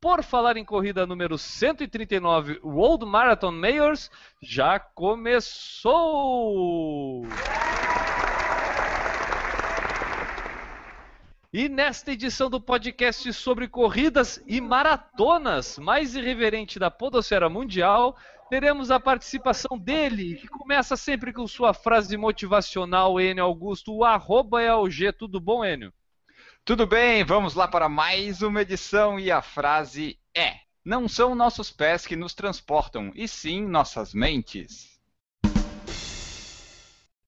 Por Falar em Corrida número 139, World Marathon Mayors, já começou! E nesta edição do podcast sobre corridas e maratonas, mais irreverente da podosfera mundial, teremos a participação dele, que começa sempre com sua frase motivacional, Enio Augusto, o arroba é o G. Tudo bom, Enio? Tudo bem, vamos lá para mais uma edição e a frase é: Não são nossos pés que nos transportam, e sim nossas mentes.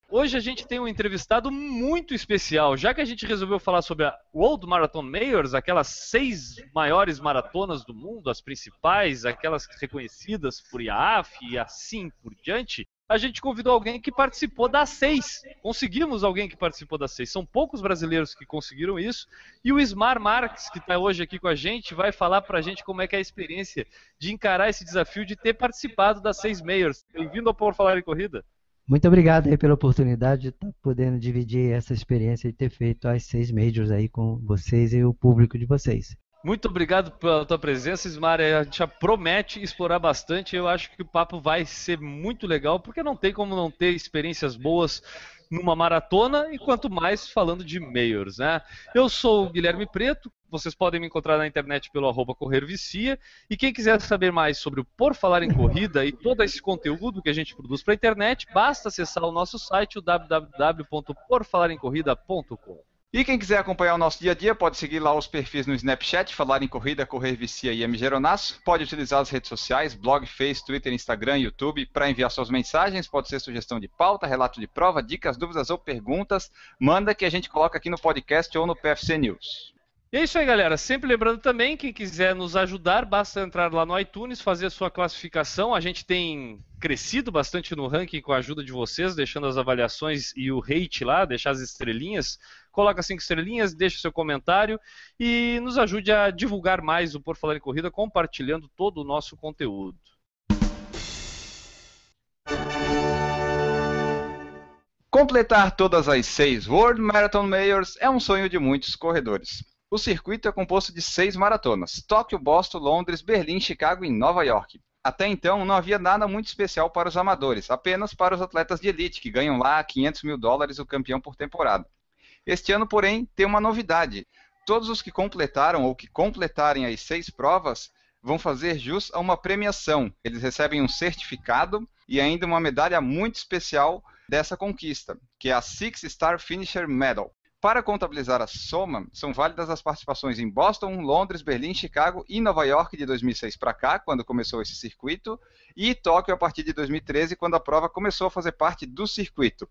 Hoje a gente tem um entrevistado muito especial, já que a gente resolveu falar sobre a World Marathon Mayors, aquelas seis maiores maratonas do mundo, as principais, aquelas reconhecidas por IAAF e assim por diante. A gente convidou alguém que participou das seis. Conseguimos alguém que participou das seis. São poucos brasileiros que conseguiram isso. E o Ismar Marques, que está hoje aqui com a gente, vai falar para a gente como é que é a experiência de encarar esse desafio de ter participado das seis Mayors. Bem-vindo ao Por Falar em Corrida. Muito obrigado aí pela oportunidade de estar podendo dividir essa experiência de ter feito as seis majors aí com vocês e o público de vocês. Muito obrigado pela tua presença, Ismar. A gente já promete explorar bastante. Eu acho que o papo vai ser muito legal, porque não tem como não ter experiências boas numa maratona e quanto mais falando de Mayors, né? Eu sou o Guilherme Preto, vocês podem me encontrar na internet pelo arroba Vicia. E quem quiser saber mais sobre o Por Falar em Corrida e todo esse conteúdo que a gente produz para a internet, basta acessar o nosso site, o www.porfalaremcorrida.com. E quem quiser acompanhar o nosso dia a dia, pode seguir lá os perfis no Snapchat, Falar em Corrida, Correr Vicia e MG. Pode utilizar as redes sociais, blog, Face, Twitter, Instagram, YouTube, para enviar suas mensagens. Pode ser sugestão de pauta, relato de prova, dicas, dúvidas ou perguntas. Manda que a gente coloca aqui no podcast ou no PFC News. E é isso aí, galera. Sempre lembrando também, quem quiser nos ajudar, basta entrar lá no iTunes, fazer a sua classificação. A gente tem crescido bastante no ranking com a ajuda de vocês, deixando as avaliações e o rate lá, deixar as estrelinhas. Coloca cinco estrelinhas, deixa seu comentário e nos ajude a divulgar mais o Por Falar em Corrida, compartilhando todo o nosso conteúdo. Completar todas as seis World Marathon Mayors é um sonho de muitos corredores. O circuito é composto de seis maratonas: Tóquio, Boston, Londres, Berlim, Chicago e Nova York. Até então, não havia nada muito especial para os amadores, apenas para os atletas de elite, que ganham lá 500 mil dólares o campeão por temporada. Este ano, porém, tem uma novidade. Todos os que completaram ou que completarem as seis provas vão fazer jus a uma premiação. Eles recebem um certificado e ainda uma medalha muito especial dessa conquista, que é a Six Star Finisher Medal. Para contabilizar a soma, são válidas as participações em Boston, Londres, Berlim, Chicago e Nova York de 2006 para cá, quando começou esse circuito, e Tóquio a partir de 2013, quando a prova começou a fazer parte do circuito.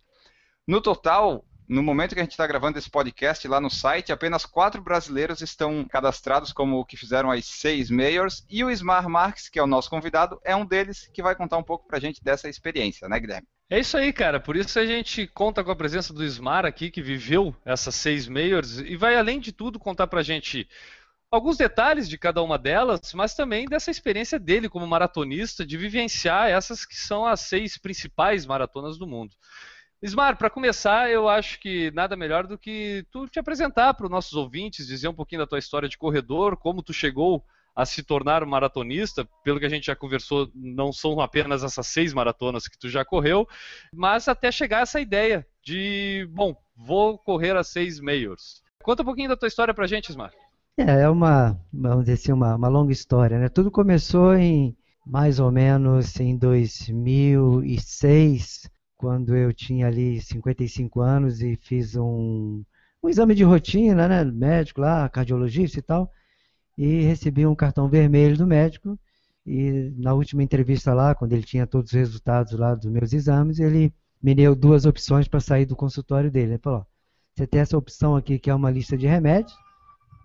No total, no momento que a gente está gravando esse podcast lá no site, apenas quatro brasileiros estão cadastrados como que fizeram as seis Mayors, e o Ismar Marques, que é o nosso convidado, é um deles que vai contar um pouco para a gente dessa experiência, né, Guilherme? É isso aí, cara. Por isso a gente conta com a presença do Ismar aqui, que viveu essas seis Mayors, e vai, além de tudo, contar pra gente alguns detalhes de cada uma delas, mas também dessa experiência dele como maratonista, de vivenciar essas que são as seis principais maratonas do mundo. Ismar, para começar, eu acho que nada melhor do que tu te apresentar para os nossos ouvintes, dizer um pouquinho da tua história de corredor, como tu chegou a se tornar um maratonista. Pelo que a gente já conversou, não são apenas essas seis maratonas que tu já correu, mas até chegar a essa ideia de, bom, vou correr as seis Mayors. Conta um pouquinho da tua história pra gente, Ismar. É, é uma, vamos dizer assim, uma, uma longa história, né? Tudo começou em mais ou menos em 2006, quando eu tinha ali 55 anos e fiz um, um exame de rotina, né, médico lá, cardiologista e tal, e recebi um cartão vermelho do médico. E na última entrevista lá, quando ele tinha todos os resultados lá dos meus exames, ele me deu duas opções para sair do consultório dele. Ele falou: você tem essa opção aqui que é uma lista de remédios,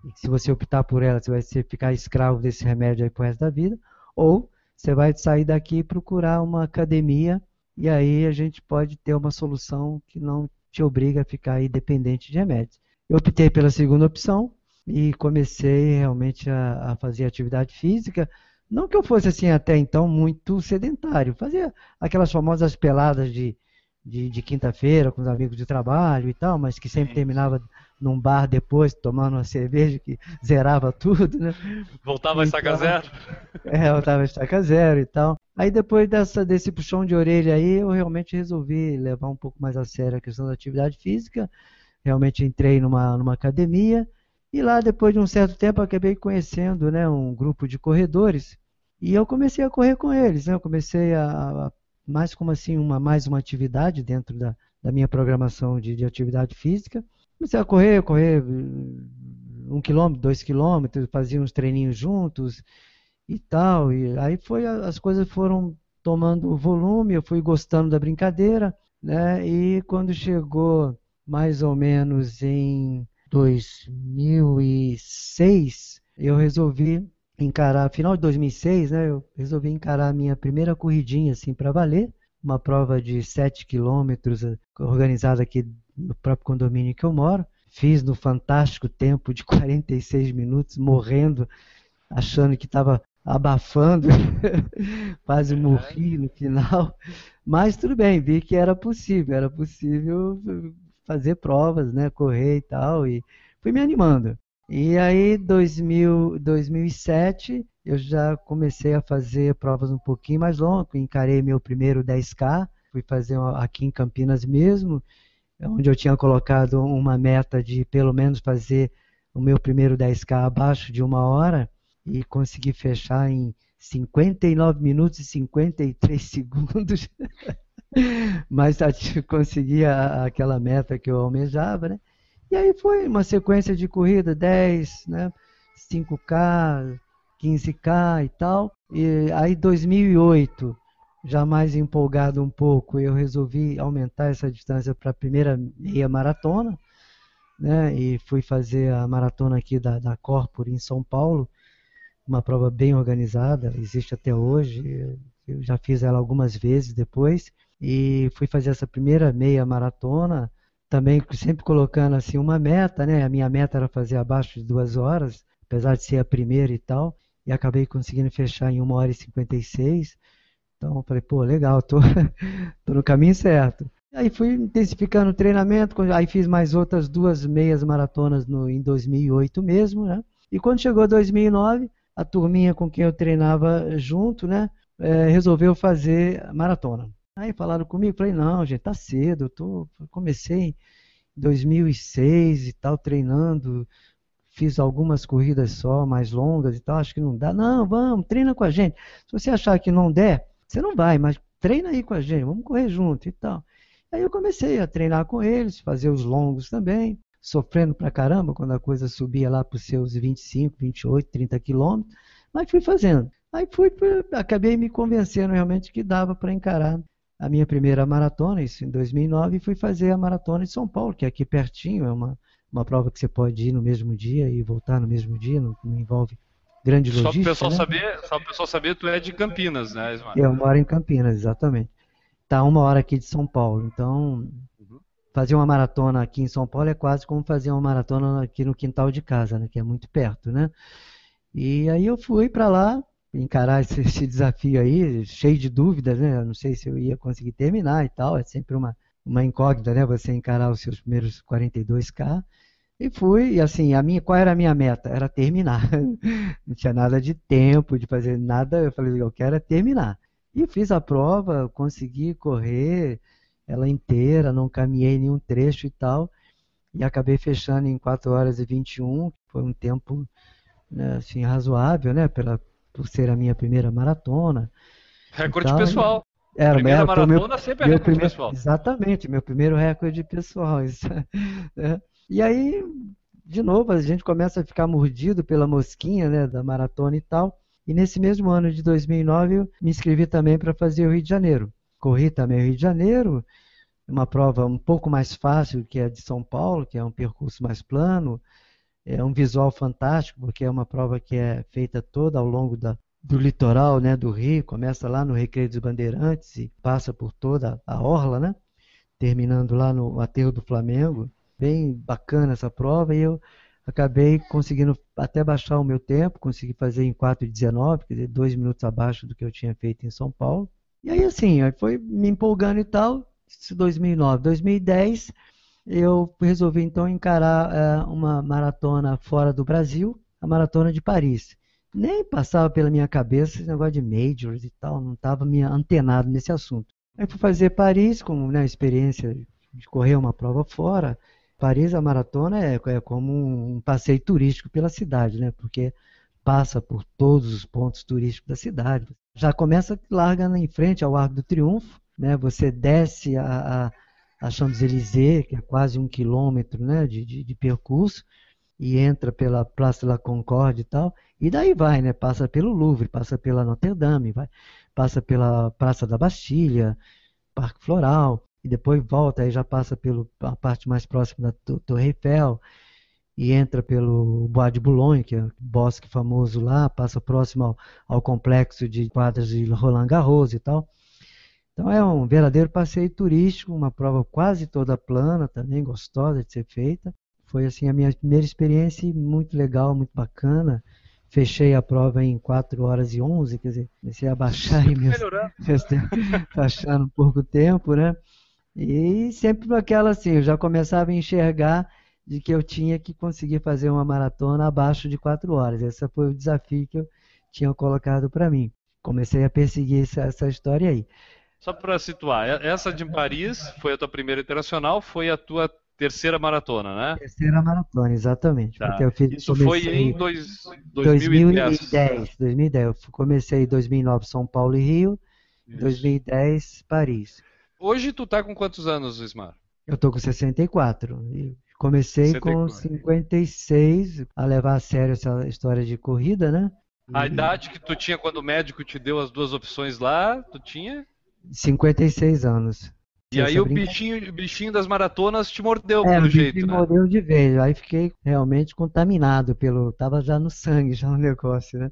e se você optar por ela, você vai ficar escravo desse remédio aí pro resto da vida, ou você vai sair daqui e procurar uma academia e aí a gente pode ter uma solução que não te obriga a ficar aí dependente de remédios. Eu optei pela segunda opção e comecei realmente a, a fazer atividade física. Não que eu fosse assim até então muito sedentário, fazia aquelas famosas peladas de, de, de quinta-feira com os amigos de trabalho e tal, mas que sempre terminava num bar depois, tomando uma cerveja que zerava tudo, né? Voltava então, a estaca zero? É, voltava a estaca zero e tal. Aí depois dessa, desse puxão de orelha aí, eu realmente resolvi levar um pouco mais a sério a questão da atividade física. Realmente entrei numa, numa academia e lá depois de um certo tempo acabei conhecendo né, um grupo de corredores e eu comecei a correr com eles. Né? Eu comecei a, a mais como assim uma mais uma atividade dentro da, da minha programação de, de atividade física. Comecei a correr, correr um quilômetro, dois quilômetros, fazia uns treininhos juntos e tal. E aí foi as coisas foram tomando volume, eu fui gostando da brincadeira, né? E quando chegou mais ou menos em 2006, eu resolvi encarar, final de 2006, né? Eu resolvi encarar a minha primeira corridinha assim para valer, uma prova de 7 quilômetros organizada aqui no próprio condomínio que eu moro. Fiz no fantástico tempo de 46 minutos, morrendo, achando que estava abafando, quase morri no final. Mas tudo bem, vi que era possível, era possível fazer provas, né, correr e tal, e fui me animando. E aí, 2000, 2007, eu já comecei a fazer provas um pouquinho mais longas, encarei meu primeiro 10K, fui fazer aqui em Campinas mesmo, onde eu tinha colocado uma meta de pelo menos fazer o meu primeiro 10K abaixo de uma hora e consegui fechar em 59 minutos e 53 segundos. Mas consegui aquela meta que eu almejava, né? E aí foi uma sequência de corrida, 10, né? 5K, 15K e tal. E aí 2008 já mais empolgado um pouco, eu resolvi aumentar essa distância para a primeira meia maratona, né? E fui fazer a maratona aqui da, da Corpore em São Paulo, uma prova bem organizada, existe até hoje. Eu já fiz ela algumas vezes depois e fui fazer essa primeira meia maratona, também sempre colocando assim uma meta, né? A minha meta era fazer abaixo de duas horas, apesar de ser a primeira e tal, e acabei conseguindo fechar em 1 hora e 56 então, falei, pô, legal, tô, tô no caminho certo. Aí fui intensificando o treinamento, aí fiz mais outras duas meias maratonas no, em 2008 mesmo, né? E quando chegou 2009, a turminha com quem eu treinava junto, né, é, resolveu fazer maratona. Aí falaram comigo, falei, não, gente, tá cedo, eu tô, comecei em 2006 e tal, treinando, fiz algumas corridas só, mais longas e tal, acho que não dá. Não, vamos, treina com a gente. Se você achar que não der, você não vai, mas treina aí com a gente, vamos correr junto e tal. Aí eu comecei a treinar com eles, fazer os longos também, sofrendo pra caramba quando a coisa subia lá para os seus 25, 28, 30 quilômetros, mas fui fazendo. Aí fui, acabei me convencendo realmente que dava para encarar a minha primeira maratona, isso em 2009, e fui fazer a maratona de São Paulo, que é aqui pertinho, é uma, uma prova que você pode ir no mesmo dia e voltar no mesmo dia, não, não envolve grande logística. Só para o pessoal, né? saber, só pessoal saber, tu é de Campinas, né, Ismael? Eu moro em Campinas, exatamente. Está uma hora aqui de São Paulo. Então, uhum. fazer uma maratona aqui em São Paulo é quase como fazer uma maratona aqui no quintal de casa, né? Que é muito perto, né? E aí eu fui para lá encarar esse, esse, desafio aí, cheio de dúvidas, né? Eu não sei se eu ia conseguir terminar e tal. É sempre uma, uma incógnita, né? Você encarar os seus primeiros 42K. E fui, e assim, a minha, qual era a minha meta? Era terminar. Não tinha nada de tempo, de fazer nada. Eu falei, eu quero é terminar. E fiz a prova, consegui correr ela inteira, não caminhei nenhum trecho e tal. E acabei fechando em 4 horas e 21, que foi um tempo né, assim, razoável, né? Pela, por ser a minha primeira maratona. Recorde pessoal. Era, primeira era, maratona meu, sempre é recorde primeiro, pessoal. Exatamente, meu primeiro recorde pessoal. Isso, né? E aí, de novo, a gente começa a ficar mordido pela mosquinha né, da maratona e tal. E nesse mesmo ano de 2009, eu me inscrevi também para fazer o Rio de Janeiro. Corri também o Rio de Janeiro, uma prova um pouco mais fácil que a de São Paulo, que é um percurso mais plano, é um visual fantástico, porque é uma prova que é feita toda ao longo da, do litoral, né, do Rio, começa lá no Recreio dos Bandeirantes e passa por toda a orla, né, terminando lá no aterro do Flamengo. Bem bacana essa prova e eu acabei conseguindo até baixar o meu tempo, consegui fazer em 4,19, quer dizer, dois minutos abaixo do que eu tinha feito em São Paulo. E aí assim, foi me empolgando e tal, 2009. 2010 eu resolvi então encarar é, uma maratona fora do Brasil, a maratona de Paris. Nem passava pela minha cabeça esse negócio de majors e tal, não estava me antenado nesse assunto. Aí fui fazer Paris, como né, experiência de correr uma prova fora. Paris, a maratona é, é como um passeio turístico pela cidade, né? Porque passa por todos os pontos turísticos da cidade. Já começa, larga em frente ao Arco do Triunfo, né? Você desce a, a a Champs-Élysées, que é quase um quilômetro né, de, de, de, percurso, e entra pela Praça da Concorde e tal, e daí vai, né, passa pelo Louvre, passa pela Notre Dame, vai, passa pela Praça da Bastilha, Parque Floral, e depois volta, aí já passa pela parte mais próxima da Torre Eiffel, e entra pelo Bois de Boulogne, que é um bosque famoso lá, passa próximo ao, ao complexo de quadras de Roland Garros e tal. Então é um verdadeiro passeio turístico, uma prova quase toda plana, também gostosa de ser feita. Foi assim a minha primeira experiência, muito legal, muito bacana. Fechei a prova em 4 horas e 11, quer dizer, comecei a baixar e meus, meus baixando um pouco tempo, né? E sempre aquela assim, eu já começava a enxergar de que eu tinha que conseguir fazer uma maratona abaixo de 4 horas. Esse foi o desafio que eu tinha colocado para mim. Comecei a perseguir essa, essa história aí. Só para situar, essa de Paris foi a tua primeira internacional, foi a tua terceira maratona, né? Terceira maratona, exatamente. Tá. Fiz, Isso foi em dois, 2010. 2010. 2010. Eu comecei em 2009 São Paulo e Rio, Isso. 2010 Paris. Hoje tu tá com quantos anos, Ismar? Eu tô com 64. comecei 64. com 56 a levar a sério essa história de corrida, né? A idade que tu tinha quando o médico te deu as duas opções lá, tu tinha? 56 anos. E aí o bichinho, o bichinho das maratonas te mordeu é, pelo jeito, me né? mordeu de vez. Aí fiquei realmente contaminado pelo, tava já no sangue já o negócio, né?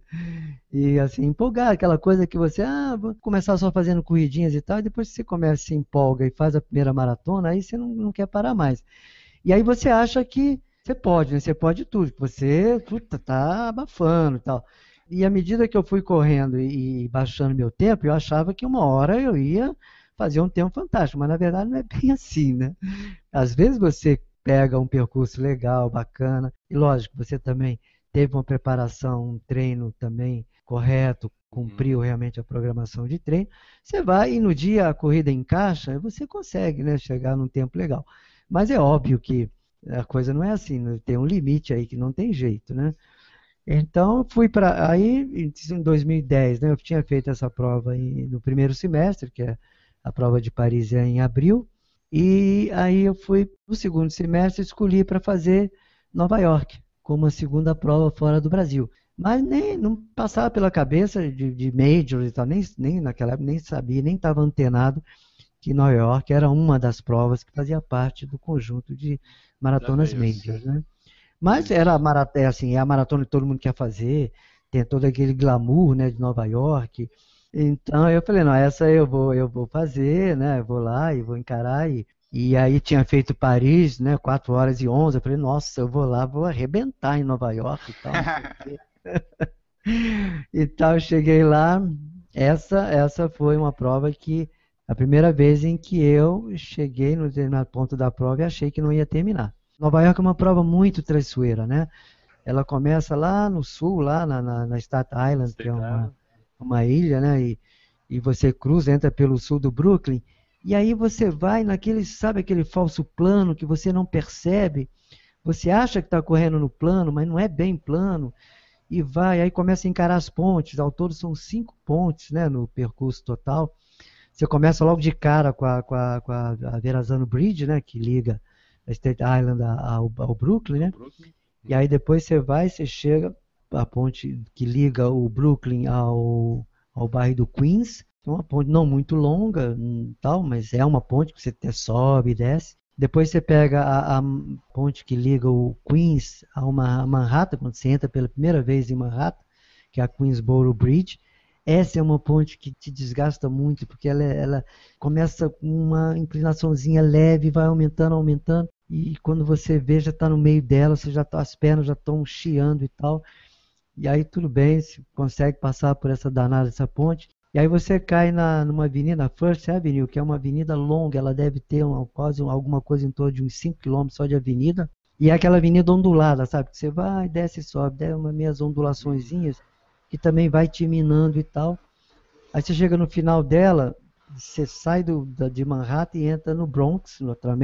E assim, empolgar, aquela coisa que você, ah, vou começar só fazendo corridinhas e tal, e depois você começa, se empolga e faz a primeira maratona, aí você não, não quer parar mais. E aí você acha que você pode, né? Você pode tudo, que você puta, tá abafando e tal. E à medida que eu fui correndo e, baixando meu tempo, eu achava que uma hora eu ia fazer um tempo fantástico, mas na verdade não é bem assim, né? Às vezes você pega um percurso legal, bacana, e lógico, você também teve uma preparação, um treino também correto, cumpriu uhum. realmente a programação de treino, você vai e no dia a corrida encaixa, você consegue né, chegar num tempo legal. Mas é óbvio que a coisa não é assim, né? tem um limite aí que não tem jeito, né? Então, fui para. Aí, em 2010, né, eu tinha feito essa prova em, no primeiro semestre, que é a prova de Paris é em abril, e aí eu fui, no segundo semestre, escolhi para fazer Nova York, como a segunda prova fora do Brasil. Mas nem não passava pela cabeça de, de majors e tal, nem, nem naquela época nem sabia, nem estava antenado que Nova York era uma das provas que fazia parte do conjunto de maratonas majors, né? Mas era maratona, é assim, é a maratona que todo mundo quer fazer, tem todo aquele glamour, né, de Nova York. Então eu falei, não, essa eu vou, eu vou fazer, né? Eu vou lá e vou encarar e e aí tinha feito Paris, né, 4 horas e 11, eu falei, nossa, eu vou lá, vou arrebentar em Nova York e tal. e tal, eu cheguei lá, essa essa foi uma prova que a primeira vez em que eu cheguei no determinado ponto da prova e achei que não ia terminar. Nova York é uma prova muito traiçoeira, né? Ela começa lá no sul, lá na, na, na Staten Island, que é uma, uma ilha, né? E, e você cruza, entra pelo sul do Brooklyn, e aí você vai naquele, sabe aquele falso plano que você não percebe? Você acha que está correndo no plano, mas não é bem plano. E vai, aí começa a encarar as pontes. Ao todo são cinco pontes né, no percurso total. Você começa logo de cara com a, com a, com a Verazano Bridge, né, que liga a State Island ao, ao Brooklyn, né? Brooklyn. E aí depois você vai, você chega a ponte que liga o Brooklyn ao, ao bairro do Queens. É uma ponte não muito longa, hum, tal, mas é uma ponte que você sobe e desce. Depois você pega a, a, ponte que liga o Queens a uma Manhattan, quando você entra pela primeira vez em Manhattan, que é a Queensboro Bridge. Essa é uma ponte que te desgasta muito, porque ela, ela começa com uma inclinaçãozinha leve, vai aumentando, aumentando, e quando você vê, já está no meio dela, você já tá, as pernas já estão chiando e tal. E aí tudo bem, você consegue passar por essa danada dessa ponte. E aí você cai na, numa avenida, First Avenue, que é uma avenida longa, ela deve ter uma, quase alguma coisa em torno de uns 5 km só de avenida. E é aquela avenida ondulada, sabe? Que você vai, desce e sobe, dá umas minhas ondulaçõezinhas, que também vai te minando e tal. Aí você chega no final dela, você sai do, da, de Manhattan e entra no Bronx,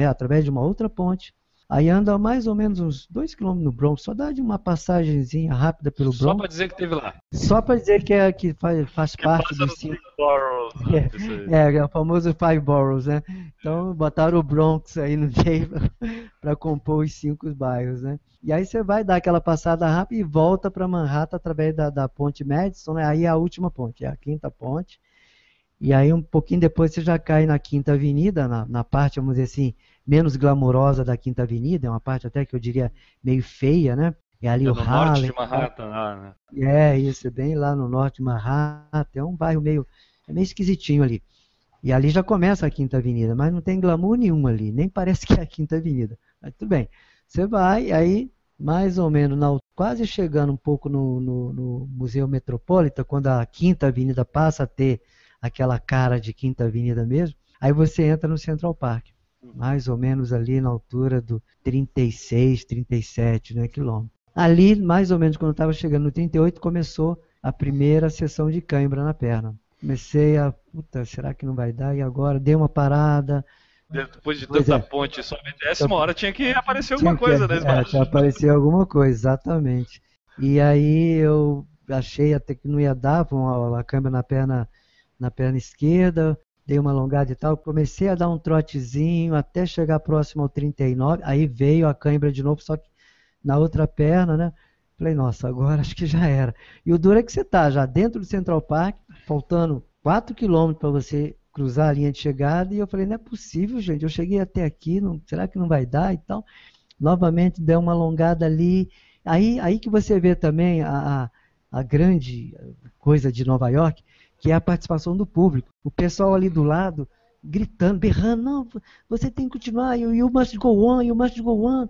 através de uma outra ponte. Aí anda mais ou menos uns 2 km no Bronx, só dá de uma passagenzinha rápida pelo Bronx. Só para dizer que teve lá. Só para dizer que, é, que faz, faz que parte do cinco. É, é, é, o famoso Five Boroughs, né? Então botaram o Bronx aí no meio para compor os cinco bairros, né? E aí você vai dar aquela passada rápida e volta para Manhattan através da, da ponte Madison, né? Aí é a última ponte, é a quinta ponte. E aí um pouquinho depois você já cai na Quinta Avenida, na, na parte, vamos dizer assim, menos glamourosa da Quinta Avenida, é uma parte até que eu diria meio feia, né? É ali é o Harlem. norte de Manhattan, lá, né? É, isso, é bem lá no norte de Manhattan, é um bairro meio, é meio esquisitinho ali. E ali já começa a Quinta Avenida, mas não tem glamour nenhum ali, nem parece que é a Quinta Avenida. Mas tudo bem. Você vai, aí, mais ou menos, na, quase chegando um pouco no, no, no Museu Metropolitan, quando a Quinta Avenida passa a ter aquela cara de Quinta Avenida mesmo, aí você entra no Central Park mais ou menos ali na altura do 36, 37 né, quilômetros. Ali, mais ou menos quando estava chegando no 38, começou a primeira sessão de cãibra na perna. Comecei a, puta, será que não vai dar? E agora? Dei uma parada. Depois de tanta é. ponte, só me décima hora tinha que aparecer alguma que, coisa, né? É, tinha aparecer alguma coisa, exatamente. E aí eu achei até que não ia dar, a, a câmera na perna, na perna esquerda, dei uma alongada e tal, comecei a dar um trotezinho até chegar próximo ao 39, aí veio a cãibra de novo, só que na outra perna, né? Falei, nossa, agora acho que já era. E o duro é que você tá já dentro do Central Park, faltando 4 quilômetros para você cruzar a linha de chegada, e eu falei, não é possível, gente, eu cheguei até aqui, não, será que não vai dar e tal? Novamente deu uma alongada ali, aí, aí que você vê também a, a grande coisa de Nova York, que é a participação do público. O pessoal ali do lado gritando, berrando, não, você tem que continuar, you, you must go on, you must go on,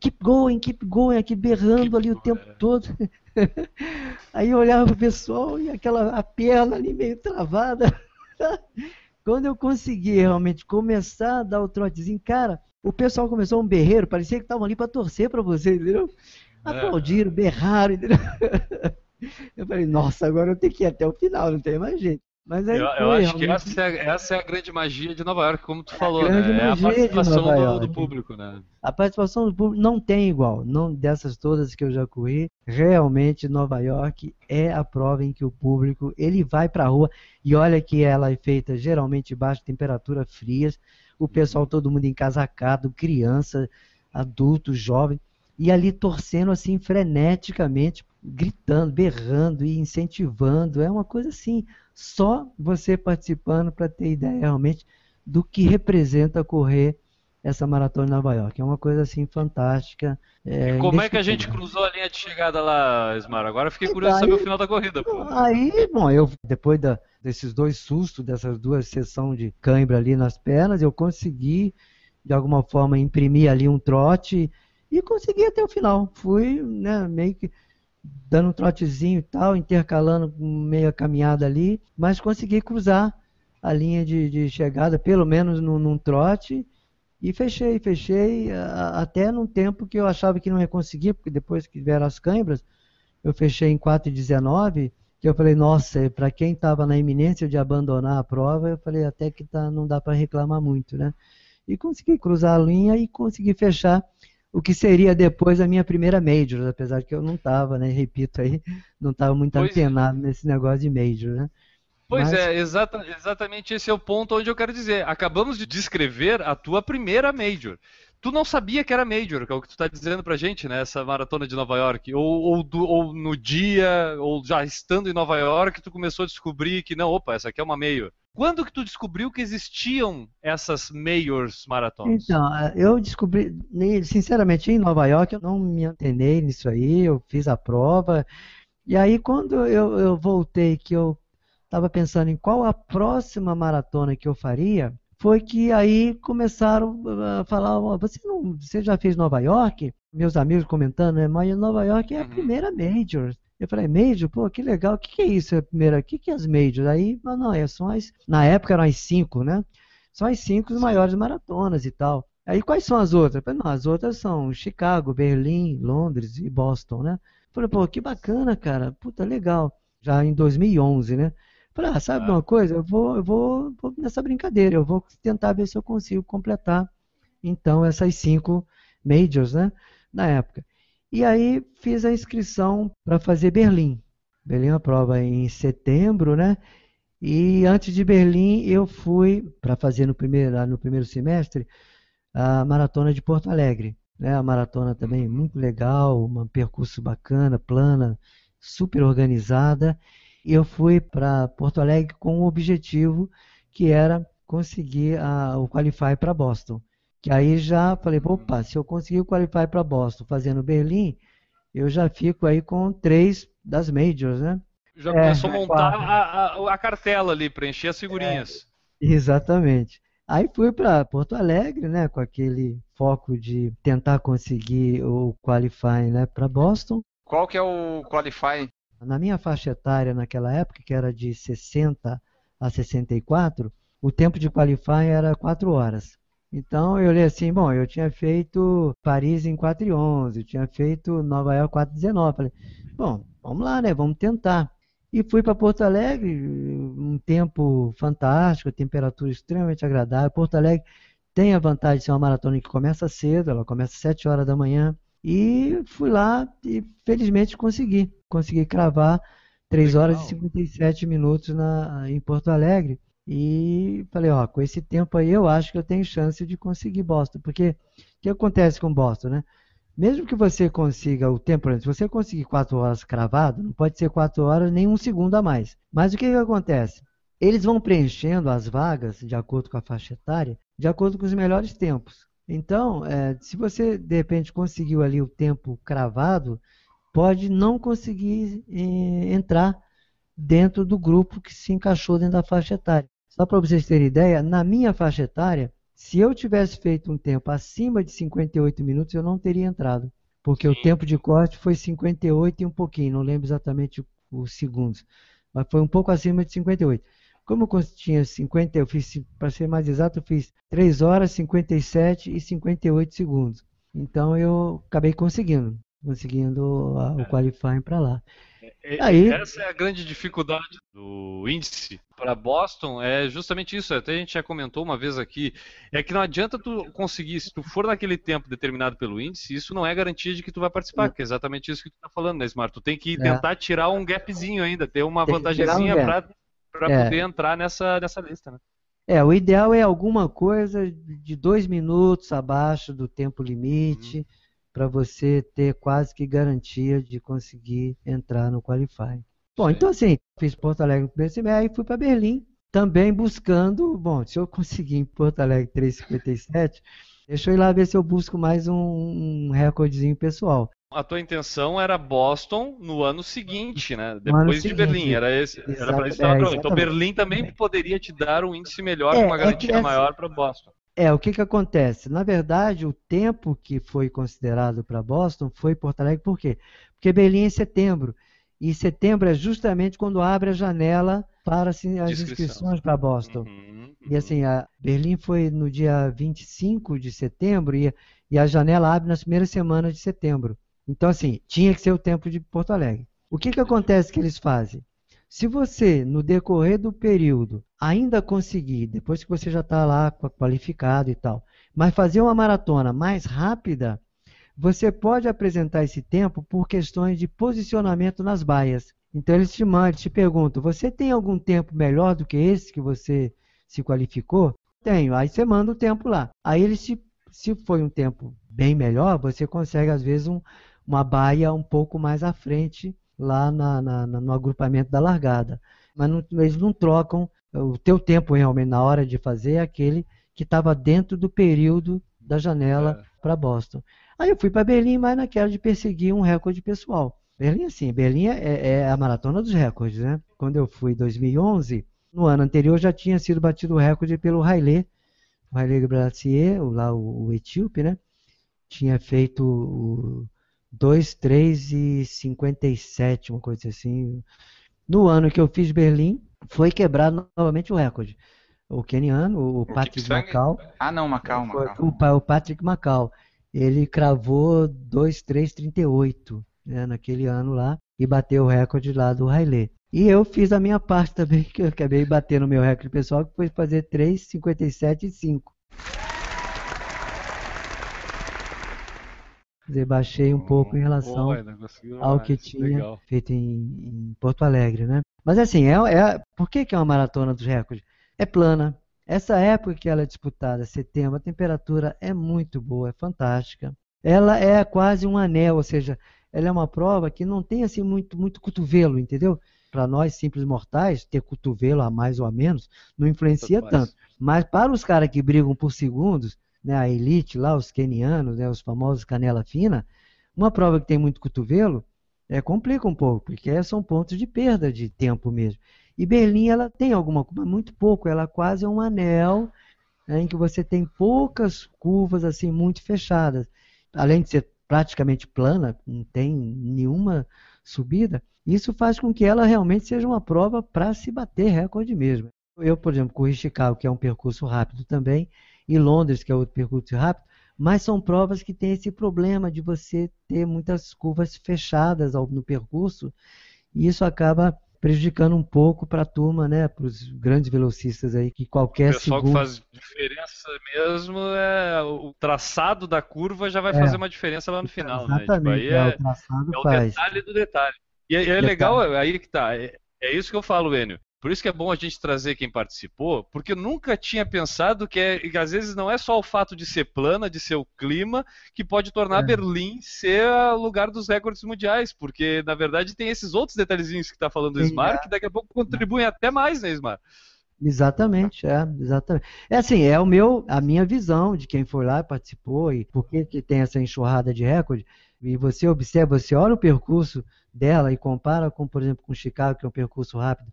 keep going, keep going, aqui berrando keep ali o tempo é. todo. Aí eu olhava o pessoal e aquela a perna ali meio travada. Quando eu consegui realmente começar a dar o trotezinho, cara, o pessoal começou um berreiro, parecia que estavam ali para torcer para você, entendeu? É. Aplaudiram, berraram, entendeu? Eu falei, nossa, agora eu tenho que ir até o final, não tem mais jeito. Mas aí eu, foi, eu acho que essa é, essa é, a grande magia de Nova York, como tu falou, né? É a participação do, do, público, né? A participação do público não tem igual, não dessas todas que eu já corri. Realmente Nova York é a prova em que o público ele vai para a rua e olha que ela é feita geralmente baixo temperatura frias, o pessoal todo mundo encasacado, criança, adulto, jovem e ali torcendo assim freneticamente, gritando, berrando e incentivando. É uma coisa assim, só você participando para ter ideia realmente do que representa correr essa maratona em Nova York. É uma coisa assim fantástica. É, como é que a gente cruzou a linha de chegada lá, Esmar? Agora eu fiquei curioso saber o final da corrida. Pô. Aí, bom, eu depois da, desses dois sustos, dessas duas sessões de cãibra ali nas pernas, eu consegui de alguma forma imprimir ali um trote e consegui até o final. Fui né, meio que dando um trotezinho e tal, intercalando meia caminhada ali, mas consegui cruzar a linha de, de chegada, pelo menos num, num, trote, e fechei, fechei, a, até num tempo que eu achava que não ia conseguir, porque depois que vieram as câimbras, eu fechei em 4,19, que eu falei, nossa, para quem estava na iminência de abandonar a prova, eu falei, até que tá, não dá para reclamar muito, né? E consegui cruzar a linha e consegui fechar o que seria depois a minha primeira Major, apesar de que eu não estava, né? Repito aí, não estava muito pois é. antenado é. nesse negócio de Major, né? Pois Mas... é, exata, exatamente esse é o ponto onde eu quero dizer. Acabamos de descrever a tua primeira Major. Tu não sabia que era Major, que é o que tu está dizendo pra gente, né? Essa maratona de Nova York. Ou, ou, do, ou, no dia, ou já estando em Nova York, tu começou a descobrir que, não, opa, essa aqui é uma Major. Quando que tu descobriu que existiam essas Majors maratonas? Então, eu descobri, sinceramente, em Nova York, eu não me antenei nisso aí, eu fiz a prova E aí, quando eu, eu voltei, que eu estava pensando em qual a próxima maratona que eu faria, foi que aí começaram a falar, você, não, você já fez Nova York? Meus amigos comentando, né? Mas Nova York é a Uhum. primeira Major. Eu falei, Major? Pô, que legal. O que, que é isso? É a primeira? O que, que é as Majors? Aí, não, é, são as, na época eram as cinco, né? São as cinco maiores maratonas e tal. Aí quais são as outras? Eu falei, não, as outras são Chicago, Berlim, Londres e Boston, né? Eu falei, pô, que bacana, cara. Puta, legal. Já em 2011, né? Falei, ah, sabe Ah. uma coisa? Eu vou, eu vou, vou nessa brincadeira, eu vou tentar ver se eu consigo completar, então, essas cinco majors, né? Na época. E aí fiz a inscrição para fazer Berlim. Berlim é uma prova em setembro, né? E antes de Berlim eu fui para fazer no primeiro, no primeiro semestre a maratona de Porto Alegre. Né? A maratona também muito legal, um percurso bacana, plana, super organizada. E eu fui para Porto Alegre com o objetivo que era conseguir a- o qualify para Boston. Que aí já falei, opa, se eu conseguir o qualify para Boston fazendo Berlim, eu já fico aí com três das majors, né? Já É, começou a é montar a, a- a cartela ali, preencher as figurinhas. Exatamente. Aí fui para Porto Alegre, né, com aquele foco de tentar conseguir o qualifying, né, para Boston. Qual que é o Qualify? Na minha faixa etária naquela época, que era de 60 a 64, o tempo de qualifying era 4 horas. Então eu olhei assim, bom, eu tinha feito Paris em 4 e 11, eu tinha feito Nova York 4 e 19. Falei, bom, vamos lá, né, vamos tentar. E fui para Porto Alegre, um tempo fantástico, temperatura extremamente agradável. Porto Alegre tem a vantagem de ser uma maratona que começa cedo, ela começa às 7 horas da manhã. E fui lá e felizmente consegui. Consegui cravar 3 horas e Legal. 57 minutos na, em Porto Alegre. E falei, ó, com esse tempo aí eu acho que eu tenho chance de conseguir Boston. Porque o que acontece com Boston, né? Mesmo que você consiga o tempo, se você conseguir 4 horas cravado, não pode ser 4 horas nem um segundo a mais. Mas o que, que acontece? Eles vão preenchendo as vagas, de acordo com a faixa etária, de acordo com os melhores tempos. Então, eh, se você de repente conseguiu ali o tempo cravado, pode não conseguir eh, entrar dentro do grupo que se encaixou dentro da faixa etária. Só para vocês terem ideia, na minha faixa etária, se eu tivesse feito um tempo acima de 58 minutos, eu não teria entrado. Porque o Sim. tempo de corte foi 58 e um pouquinho, não lembro exatamente o- os segundos, mas foi um pouco acima de 58. Como eu tinha 50, eu fiz, para ser mais exato, eu fiz 3 horas, 57 e 58 segundos. Então eu acabei conseguindo, conseguindo a- o qualifying para lá. E- Aí- Essa é a grande dificuldade do índice para Boston, é justamente isso. Até a gente já comentou uma vez aqui, é que não adianta tu conseguir, se tu for naquele tempo determinado pelo índice, isso não é garantia de que tu vai participar, Não. que é exatamente isso que tu tá falando, né, Smart? Tu tem que É. tentar tirar um gapzinho ainda, ter uma Tem um vantagemzinha gap. para É. poder entrar nessa, nessa lista, né? É, o ideal é alguma coisa de dois minutos abaixo do tempo limite, para você ter quase que garantia de conseguir entrar no qualifying. Bom, Sim. então assim, fiz Porto Alegre no primeiro semestre, aí fui para Berlim, também buscando, bom, se eu conseguir em Porto Alegre 3,57, deixa eu ir lá ver se eu busco mais um, um recordezinho pessoal. A tua intenção era Boston no ano seguinte, né? ano Depois de seguinte. Berlim. Era esse, era para isso que é. Então. Berlim também poderia te dar um índice melhor, É, com uma é que garantia essa- maior para Boston. É, o que que acontece? Na verdade, o tempo que foi considerado para Boston foi Porto Alegre, por quê? Porque Berlim é em setembro. E setembro é justamente quando abre a janela para assim, as inscrições para Boston. Uhum, E assim, a Berlim foi no dia 25 de setembro e, e a janela abre nas primeiras semanas de setembro. Então, assim, tinha que ser o tempo de Porto Alegre. O que que acontece que eles fazem? Se você, no decorrer do período, ainda conseguir, depois que você já está lá qua- qualificado e tal, mas fazer uma maratona mais rápida, você pode apresentar esse tempo por questões de posicionamento nas baias. Então eles te mandam, te perguntam: você tem algum tempo melhor do que esse que você se qualificou? Tenho. Aí você manda o tempo lá. Aí eles te, se foi um tempo bem melhor, você consegue às vezes um- uma baia um pouco mais à frente lá na- na- no agrupamento da largada. Mas não- eles não trocam o teu tempo realmente na hora de fazer é aquele que estava dentro do período da janela É. para Boston. Aí eu fui para Berlim, mas naquela de perseguir um recorde pessoal. Berlim, sim. Berlim é, é a maratona dos recordes, né? Quando eu fui em 2011, no ano anterior já tinha sido batido o recorde pelo Haile, o Haile Gracier, lá o, o etíope, né? Tinha feito o 2, 3 e 57, uma coisa assim. No ano que eu fiz Berlim, foi quebrado novamente o recorde. O keniano, o, O Patrick? Macau, Ah, não, Macau, Macau. o, o Patrick Macau, ele cravou 2,338 né, naquele ano lá e bateu o recorde lá do Haile. E eu fiz a minha parte também, que eu acabei batendo o meu recorde pessoal, que foi fazer 3,57 e 5. Dizer, baixei um pouco em relação Boa, conseguiu ao mais. que tinha Legal. feito em, em Porto Alegre, né? Mas assim, é, é- por que, que é uma maratona dos recordes? É plana. Essa época que ela é disputada, setembro, a temperatura é muito boa, é fantástica. Ela é quase um anel, ou seja, ela é uma prova que não tem assim muito, muito cotovelo, entendeu? Para nós simples mortais, ter cotovelo a mais ou a menos não influencia tanto. Mas para os caras que brigam por segundos, né, a elite lá, os kenianos, né, os famosos canela fina, uma prova que tem muito cotovelo é, complica um pouco, porque são pontos de perda de tempo mesmo. E Berlim, ela tem alguma coisa, muito pouco, ela quase é um anel né, em que você tem poucas curvas assim muito fechadas. Além de ser praticamente plana, não tem nenhuma subida, isso faz com que ela realmente seja uma prova para se bater recorde mesmo. Eu, por exemplo, corri Chicago, que é um percurso rápido também, e Londres, que é outro percurso rápido, mas são provas que têm esse problema de você ter muitas curvas fechadas ao- no percurso, e isso acaba prejudicando um pouco para a turma, né, para os grandes velocistas aí, que O qualquer pessoal que segundo... faz diferença mesmo é o traçado da curva já vai É. fazer uma diferença lá no final, né? Tipo, Exatamente, aí é, é, o traçado é o faz. detalhe do detalhe. E, é- é legal, aí que tá. É, é isso que eu falo, Enio. Por isso que é bom a gente trazer quem participou, porque eu nunca tinha pensado que, é, que às vezes não é só o fato de ser plana, de ser o clima, que pode tornar É. Berlim ser o lugar dos recordes mundiais, porque na verdade tem esses outros detalhezinhos que tá falando do Sim, Ismar, é. que daqui a pouco contribuem até mais, né, Ismar? Exatamente, é, exatamente. É assim, é o meu, a minha visão de quem foi lá, participou e por que que tem essa enxurrada de recorde. E você observa, você olha o percurso dela e compara com, por exemplo, com Chicago, que é um percurso rápido,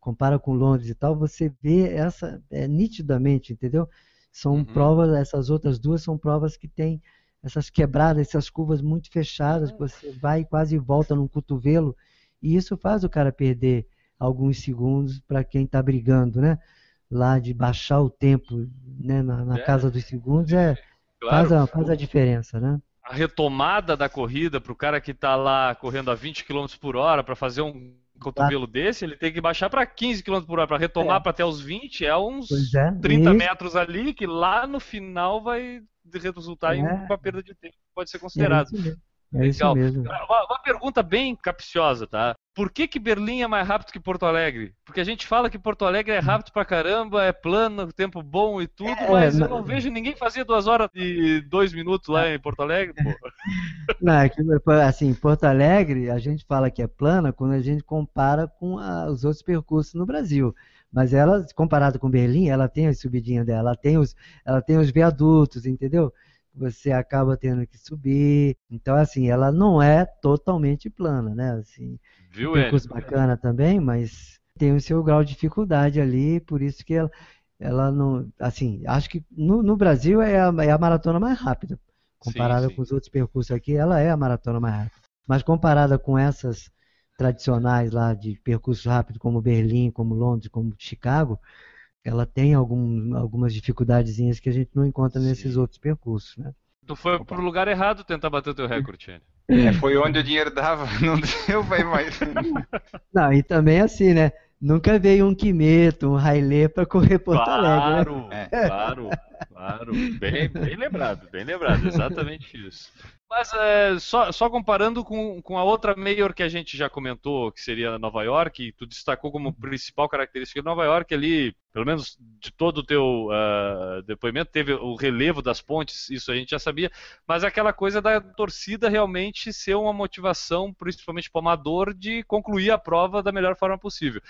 compara com Londres e tal, você vê essa é, nitidamente, entendeu? São Uhum. provas, essas outras duas são provas que têm essas quebradas, essas curvas muito fechadas, que você vai e quase volta num cotovelo, e isso faz o cara perder alguns segundos para quem está brigando, né? Lá de baixar o tempo né? na, na É. casa dos segundos é, Claro, faz, a, faz a diferença, né? a retomada da corrida para o cara que está lá correndo a 20 km por hora para fazer um cotovelo desse, ele tem que baixar para 15 km por hora para retomar É. para até os 20, é uns é. 30 e- metros ali que lá no final vai resultar em É. uma perda de tempo que pode ser É considerado. isso mesmo. É isso Legal. mesmo. Uma, uma pergunta bem capciosa, tá? Por que, que Berlim é mais rápido que Porto Alegre? Porque a gente fala que Porto Alegre é rápido pra caramba, é plano, tempo bom e tudo, É, mas eu mas- não vejo ninguém fazer duas horas e dois minutos lá em Porto Alegre, pô. Não, é assim, Porto Alegre, a gente fala que é plana quando a gente compara com a- os outros percursos no Brasil. Mas ela, comparada com Berlim, ela tem as subidinhas dela, ela tem os, ela tem os viadutos, entendeu? Você acaba tendo que subir. Então, assim, ela não é totalmente plana, né? Assim, Viu, um percurso bacana também, mas tem o seu grau de dificuldade ali, por isso que ela, ela não. Assim, acho que no, no Brasil é a, é a maratona mais rápida. Comparada sim. com os outros percursos aqui, ela é a maratona mais rápida. Mas comparada com essas tradicionais lá de percurso rápido, como Berlim, como Londres, como Chicago, ela tem algum, algumas dificuldadezinhas que a gente não encontra nesses Sim. outros percursos, né? Tu foi pro lugar errado tentar bater o teu recorde, Enio. É, foi onde o dinheiro dava, não deu, vai mais. Não, e também assim, né? Nunca veio um Quimeto, um Haile para correr Porto Alegre, né? Claro, É. claro, claro. Bem, bem lembrado, bem lembrado, exatamente isso. Mas é, só, só comparando com, com a outra Mayor que a gente já comentou, que seria Nova York, e tu destacou como principal característica de Nova York ali, pelo menos de todo o teu ah, depoimento, teve o relevo das pontes, isso a gente já sabia, mas aquela coisa da torcida realmente ser uma motivação, principalmente para o amador, de concluir a prova da melhor forma possível.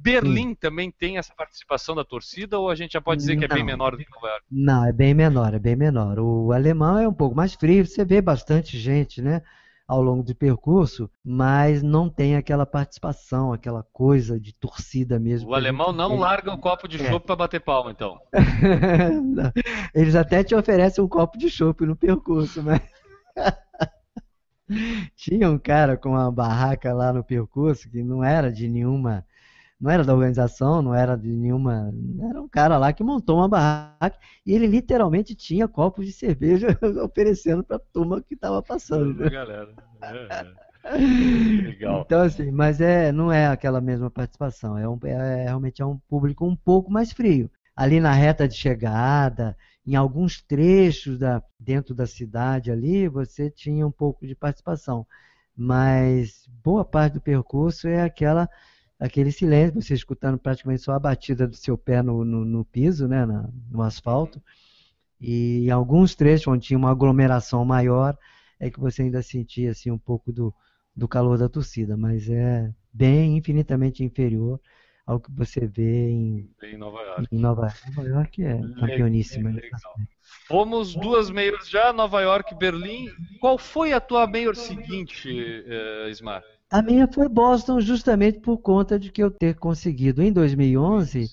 Berlim também tem essa participação da torcida ou a gente já pode dizer que é bem menor do que Nova York? Não, é bem menor, é bem menor. O alemão é um pouco mais frio, você vê bastante gente, né? ao longo do percurso, mas não tem aquela participação, aquela coisa de torcida mesmo. O alemão não tem. larga o copo de É. chopp para bater palma, então. Eles até te oferecem um copo de chopp no percurso, mas. Tinha um cara com uma barraca lá no percurso que não era de nenhuma. Não era da organização, não era de nenhuma. Era um cara lá que montou uma barraca e ele literalmente tinha copos de cerveja oferecendo para a turma que estava passando. Pra galera. É, é. Legal. Então, assim, mas é, não é aquela mesma participação. É, um, é- realmente é um público um pouco mais frio. Ali na reta de chegada, em alguns trechos da, dentro da cidade ali, você tinha um pouco de participação. Mas boa parte do percurso é aquela, aquele silêncio, você escutando praticamente só a batida do seu pé no, no, no piso, né, na- no asfalto. E em alguns trechos onde tinha uma aglomeração maior, é que você ainda sentia assim, um pouco do, do calor da torcida, mas é bem infinitamente inferior ao que você vê em, Em Nova York. em Nova York. Nova York é campeoníssima. né? Legal. Fomos duas meias já, Nova York e Berlim. Qual foi a tua maior seguinte, eh, Ismar? A minha foi Boston justamente por conta de que eu ter conseguido em 2011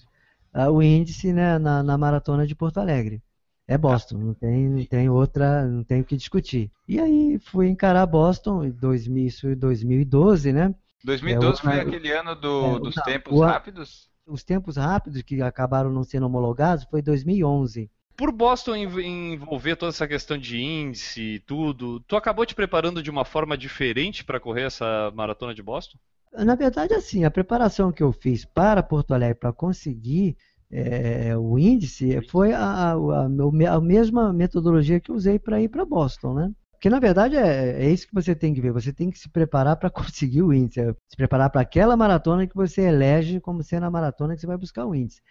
ah, o índice né, na, na maratona de Porto Alegre. É Boston, não tem, não tem outra, não tem o que discutir. E aí fui encarar Boston em 2000, isso em 2012, né? 2012 É, foi aquele ano do- é, dos não, tempos o- rápidos? Os tempos rápidos que acabaram não sendo homologados foi 2011. Por Boston env- envolver toda essa questão de índice e tudo, tu acabou te preparando de uma forma diferente para correr essa maratona de Boston? Na verdade, assim, a preparação que eu fiz para Porto Alegre para conseguir é, o índice foi a, a, a, a mesma metodologia que eu usei para ir para Boston, né? Porque na verdade é, é isso que você tem que ver. Você tem que se preparar para conseguir o índice, é se preparar para aquela maratona que você elege como sendo a maratona que você vai buscar o índice.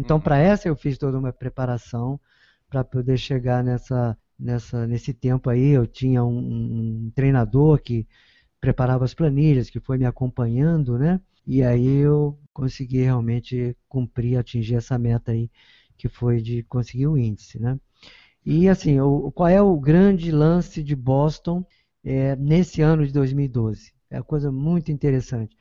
Então, Uhum. para essa eu fiz toda uma preparação para poder chegar nessa, nessa, nesse tempo aí. Eu tinha um, um treinador que preparava as planilhas, que foi me acompanhando, né? E aí eu consegui realmente cumprir, atingir essa meta aí, que foi de conseguir o índice, né? E assim, o, qual é o grande lance de Boston é, nesse ano de 2012? É uma coisa muito interessante,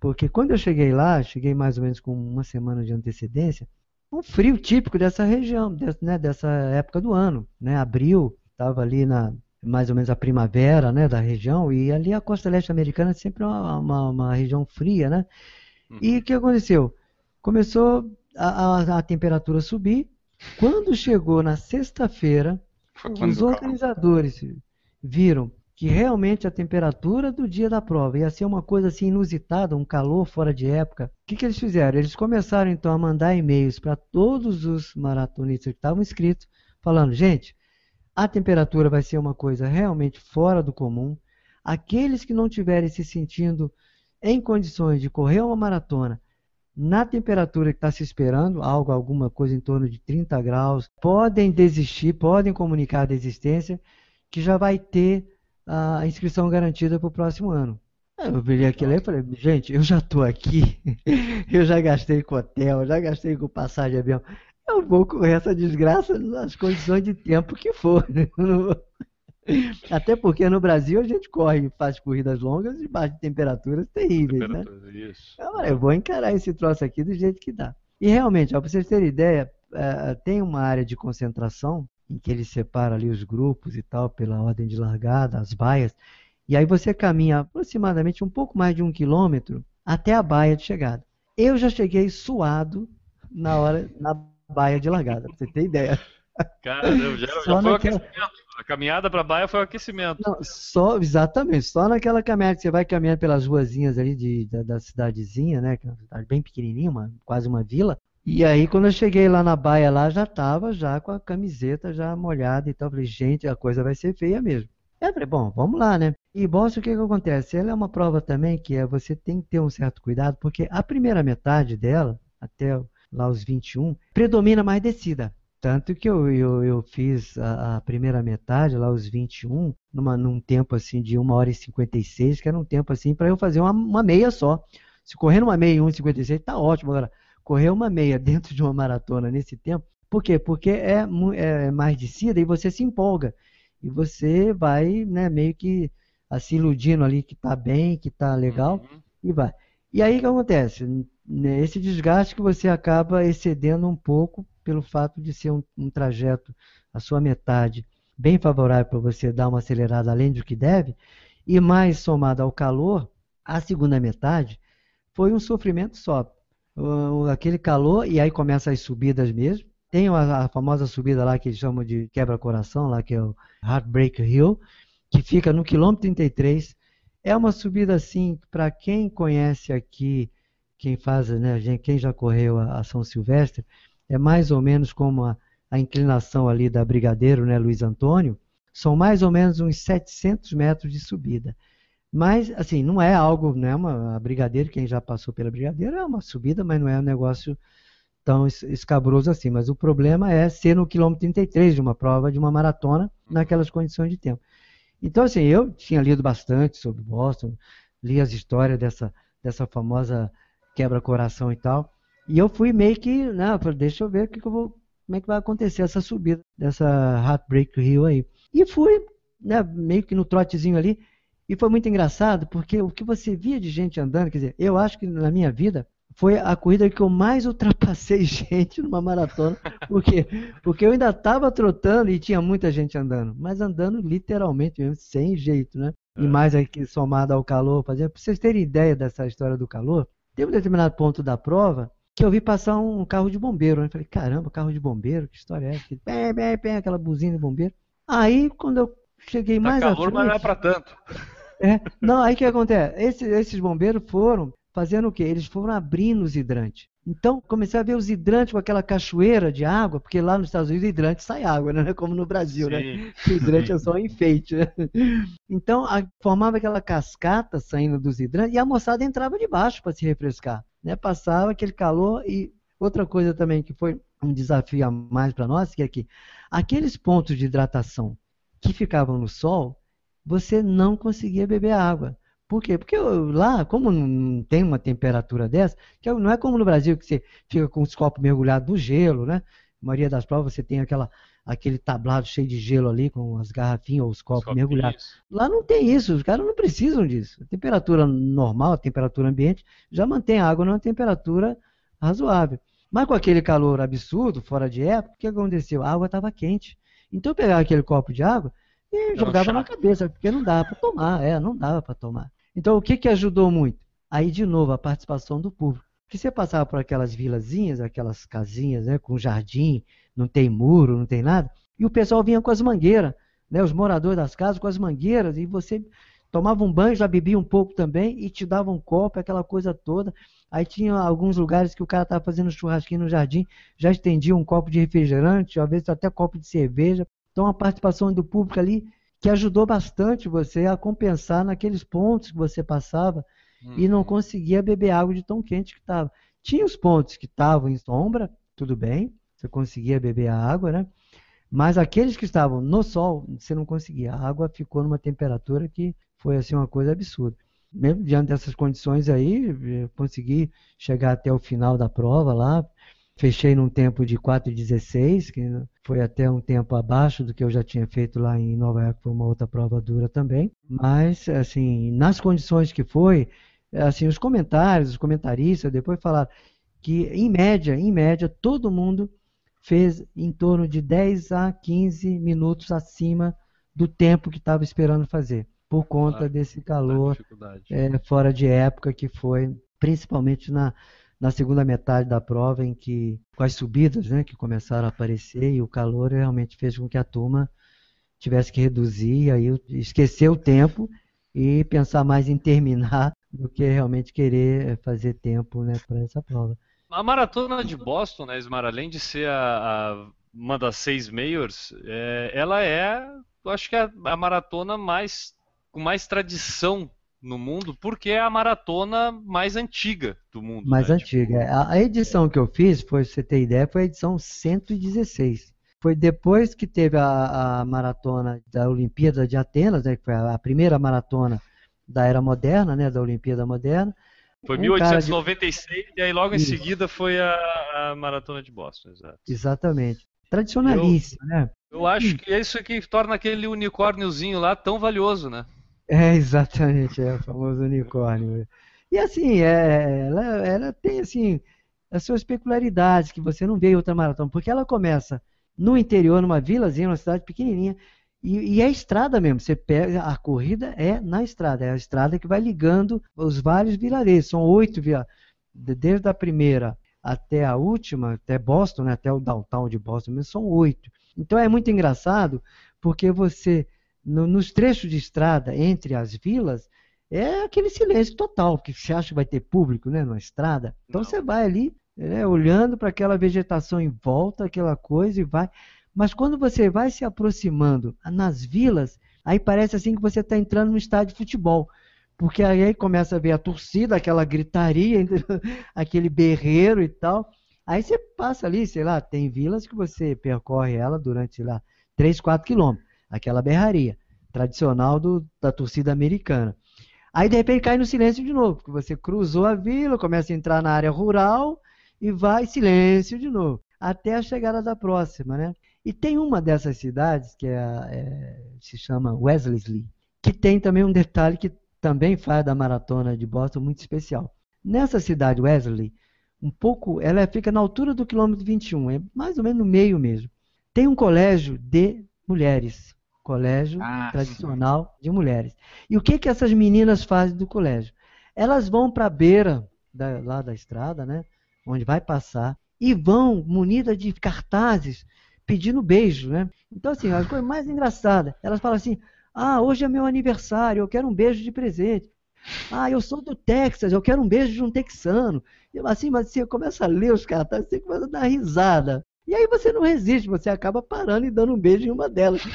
porque quando eu cheguei lá, cheguei mais ou menos com uma semana de antecedência, um frio típico dessa região, né, dessa época do ano, né? Abril, estava ali na mais ou menos a primavera, né, da região, e ali a costa leste americana sempre é uma, uma, uma região fria, né? E o que aconteceu? Começou a, a, a temperatura subir. Quando chegou na sexta-feira, os organizadores viram que realmente a temperatura do dia da prova ia ser uma coisa assim inusitada, um calor fora de época. O que, que eles fizeram? Eles começaram então a mandar e-mails para todos os maratonistas que estavam inscritos, falando: gente, a temperatura vai ser uma coisa realmente fora do comum. Aqueles que não estiverem se sentindo em condições de correr uma maratona na temperatura que está se esperando, algo, alguma coisa em torno de 30 graus, podem desistir, podem comunicar a desistência, que já vai ter a inscrição garantida para o próximo ano. Eu virei aquilo aí e falei, gente, eu já estou aqui, eu já gastei com hotel, já gastei com passagem de avião, eu vou correr essa desgraça nas condições de tempo que for. Até porque no Brasil a gente corre, faz corridas longas debaixo de temperaturas terríveis, né? Isso. Eu vou encarar esse troço aqui do jeito que dá. E realmente, para vocês terem ideia, eh, tem uma área de concentração em que ele separa ali os grupos e tal, pela ordem de largada, as baias, e aí você caminha aproximadamente um pouco mais de um quilômetro até a baia de chegada. Eu já cheguei suado na hora, na baia de largada, pra você ter ideia. Caramba, já, já foi o naquela- aquecimento. A caminhada para a Baia foi o aquecimento. Não, só, exatamente, só naquela caminhada que você vai caminhando pelas ruazinhas ali de, da, da cidadezinha, né? Que é uma cidade bem pequenininha, uma- quase uma vila. E aí, quando eu cheguei lá na baia, lá já tava já com a camiseta já molhada e tal. Falei, gente, a coisa vai ser feia mesmo. Eu falei, bom, vamos lá, né? E Boston, o que que acontece? Ela é uma prova também que é, você tem que ter um certo cuidado, porque a primeira metade dela, até lá os 21, predomina mais descida. Tanto que eu, eu, eu fiz a, a primeira metade, lá os 21, numa, num tempo assim de 1 hora e 56, que era um tempo assim para eu fazer uma, uma meia só. Se correr numa meia em 1,56, tá ótimo. Agora, correr uma meia dentro de uma maratona nesse tempo, por quê? Porque é, é mais descida e você se empolga. E você vai né, meio que se iludindo ali que está bem, que está legal, Uhum. e vai. E aí o que acontece? Né, Esse desgaste que você acaba excedendo um pouco pelo fato de ser um, um trajeto, a sua metade, bem favorável para você dar uma acelerada além do que deve, e mais somado ao calor, a segunda metade foi um sofrimento só. O- aquele calor, e aí começam as subidas mesmo. Tem a, a famosa subida lá que eles chamam de quebra-coração, lá que é o Heartbreak Hill, que fica no quilômetro 33. É uma subida assim, para quem conhece aqui, quem faz, né, quem já correu a, a São Silvestre, é mais ou menos como a, a inclinação ali da Brigadeiro, né, Luiz Antônio, são mais ou menos uns 700 metros de subida. Mas, assim, não é algo, não é uma a Brigadeiro, quem já passou pela Brigadeiro, é uma subida, mas não é um negócio tão es- escabroso assim. Mas o problema é ser no quilômetro 33 de uma prova, de uma maratona, naquelas condições de tempo. Então, assim, eu tinha lido bastante sobre Boston, li as histórias dessa, dessa famosa quebra-coração e tal, e eu fui meio que, né, deixa eu ver o que que eu vou, como é que vai acontecer essa subida dessa Heartbreak Hill aí. E fui, né, meio que no trotezinho ali, e foi muito engraçado, porque o que você via de gente andando, quer dizer, eu acho que na minha vida foi a corrida que eu mais ultrapassei gente numa maratona, porque, porque eu ainda estava trotando e tinha muita gente andando, mas andando literalmente mesmo, sem jeito, né? E É. mais aqui somado ao calor, para vocês terem ideia dessa história do calor, tem um determinado ponto da prova que eu vi passar um carro de bombeiro, né? Falei, caramba, carro de bombeiro, que história é essa? Pé, pé, pé, aquela buzina de bombeiro. Aí, quando eu cheguei Tá mais à calor, mas não é frente- pra tanto. É, não, aí o que acontece? Esses, esses bombeiros foram fazendo o quê? Eles foram abrindo os hidrantes. Então, comecei a ver os hidrantes com aquela cachoeira de água, porque lá nos Estados Unidos, hidrante sai água, né? Como no Brasil, né? Sim. O hidrante é só um enfeite, né? Então, a- formava aquela cascata saindo dos hidrantes e a moçada entrava debaixo para se refrescar, né? Passava aquele calor e outra coisa também que foi um desafio a mais para nós, que é que aqueles pontos de hidratação que ficavam no sol, você não conseguia beber água. Por quê? Porque lá, como não tem uma temperatura dessa, que não é como no Brasil que você fica com os copos mergulhados no gelo, né? A maioria das provas você tem aquela, aquele tablado cheio de gelo ali, com as garrafinhas ou os copos Os mergulhados. copinhos. Lá não tem isso, os caras não precisam disso. A temperatura normal, a temperatura ambiente, já mantém a água numa temperatura razoável. Mas com aquele calor absurdo, fora de época, o que aconteceu? A água estava quente. Então eu pegava aquele copo de água e jogava na chato. cabeça, porque não dava para tomar, é, não dava para tomar. Então o que, que ajudou muito? Aí, de novo, a participação do público. Porque você passava por aquelas vilazinhas, aquelas casinhas, né, com jardim, não tem muro, não tem nada, e o pessoal vinha com as mangueiras, né, os moradores das casas com as mangueiras, e você tomava um banho, já bebia um pouco também, e te dava um copo, aquela coisa toda. Aí tinha alguns lugares que o cara estava fazendo churrasquinho no jardim, já estendia um copo de refrigerante, às vezes até copo de cerveja. Então a participação do público ali que ajudou bastante você a compensar naqueles pontos que você passava e não conseguia beber água de tão quente que estava. Tinha os pontos que estavam em sombra, tudo bem, você conseguia beber a água, né? Mas aqueles que estavam no sol, você não conseguia. A água ficou numa temperatura que foi assim uma coisa absurda. Mesmo diante dessas condições aí, eu consegui chegar até o final da prova lá. Fechei num tempo de 4,16, que foi até um tempo abaixo do que eu já tinha feito lá em Nova York, foi uma outra prova dura também. Mas, assim, nas condições que foi, assim, os comentários, os comentaristas depois falaram que, em média, em média, todo mundo fez em torno de 10 a 15 minutos acima do tempo que estava esperando fazer, por conta Claro, desse calor é, fora de época que foi, principalmente na, na segunda metade da prova, em que com as subidas né, que começaram a aparecer e o calor realmente fez com que a turma tivesse que reduzir, aí esquecer o tempo e pensar mais em terminar do que realmente querer fazer tempo né, para essa prova. A maratona de Boston, né, Ismar, além de ser a, a- uma das seis majors, é, ela é, eu acho que é a maratona mais com mais tradição no mundo, porque é a maratona mais antiga do mundo. mais né? antiga. A, a edição que eu fiz, foi, pra você ter ideia, foi a edição 116. Foi depois que teve a, a maratona da Olimpíada de Atenas, né, que foi a, primeira maratona da era moderna, né, da Olimpíada moderna. Foi um cara de- 1896 e aí logo em Isso. seguida foi a, a maratona de Boston, exato. Exatamente. Tradicionalíssima, né? Eu acho que é isso que torna aquele unicórniozinho lá tão valioso, né? É, exatamente, é o famoso unicórnio. E assim, é, ela, ela tem assim as suas peculiaridades que você não vê em outra maratona, porque ela começa no interior, numa vilazinha, numa cidade pequenininha, e, e é estrada mesmo. Você pega a corrida é na estrada, é a estrada que vai ligando os vários vilarejos. São oito via desde a primeira até a última, até Boston, né, até o downtown de Boston, são oito. Então é muito engraçado porque você no, nos trechos de estrada entre as vilas é aquele silêncio total, que você acha que vai ter público, né, na estrada. Então Não. você vai ali né, olhando para aquela vegetação em volta, aquela coisa e vai. Mas quando você vai se aproximando nas vilas, aí parece assim que você está entrando no estádio de futebol. Porque aí começa a ver a torcida, aquela gritaria, aquele berreiro e tal. Aí você passa ali, sei lá, tem vilas que você percorre ela durante, lá, 3, 4 quilômetros. Aquela berraria tradicional do, da torcida americana. Aí de repente cai no silêncio de novo, porque você cruzou a vila, começa a entrar na área rural, e vai silêncio de novo, até a chegada da próxima, né? E tem uma dessas cidades que é, é, se chama Wesley, que tem também um detalhe que também faz da maratona de Boston muito especial. Nessa cidade Wesley, um pouco, ela fica na altura do quilômetro 21, é mais ou menos no meio mesmo. Tem um colégio de mulheres, colégio ah, tradicional sim. de mulheres. E o que que essas meninas fazem do colégio? Elas vão para a beira da, lá da estrada, né? onde vai passar, e vão munidas de cartazes pedindo beijo, né? Então, assim, a coisa mais engraçada, elas falam assim, ah, hoje é meu aniversário, eu quero um beijo de presente. Ah, eu sou do Texas, eu quero um beijo de um texano. E assim, mas você começa a ler os cartazes, você começa a dar risada. E aí você não resiste, você acaba parando e dando um beijo em uma delas.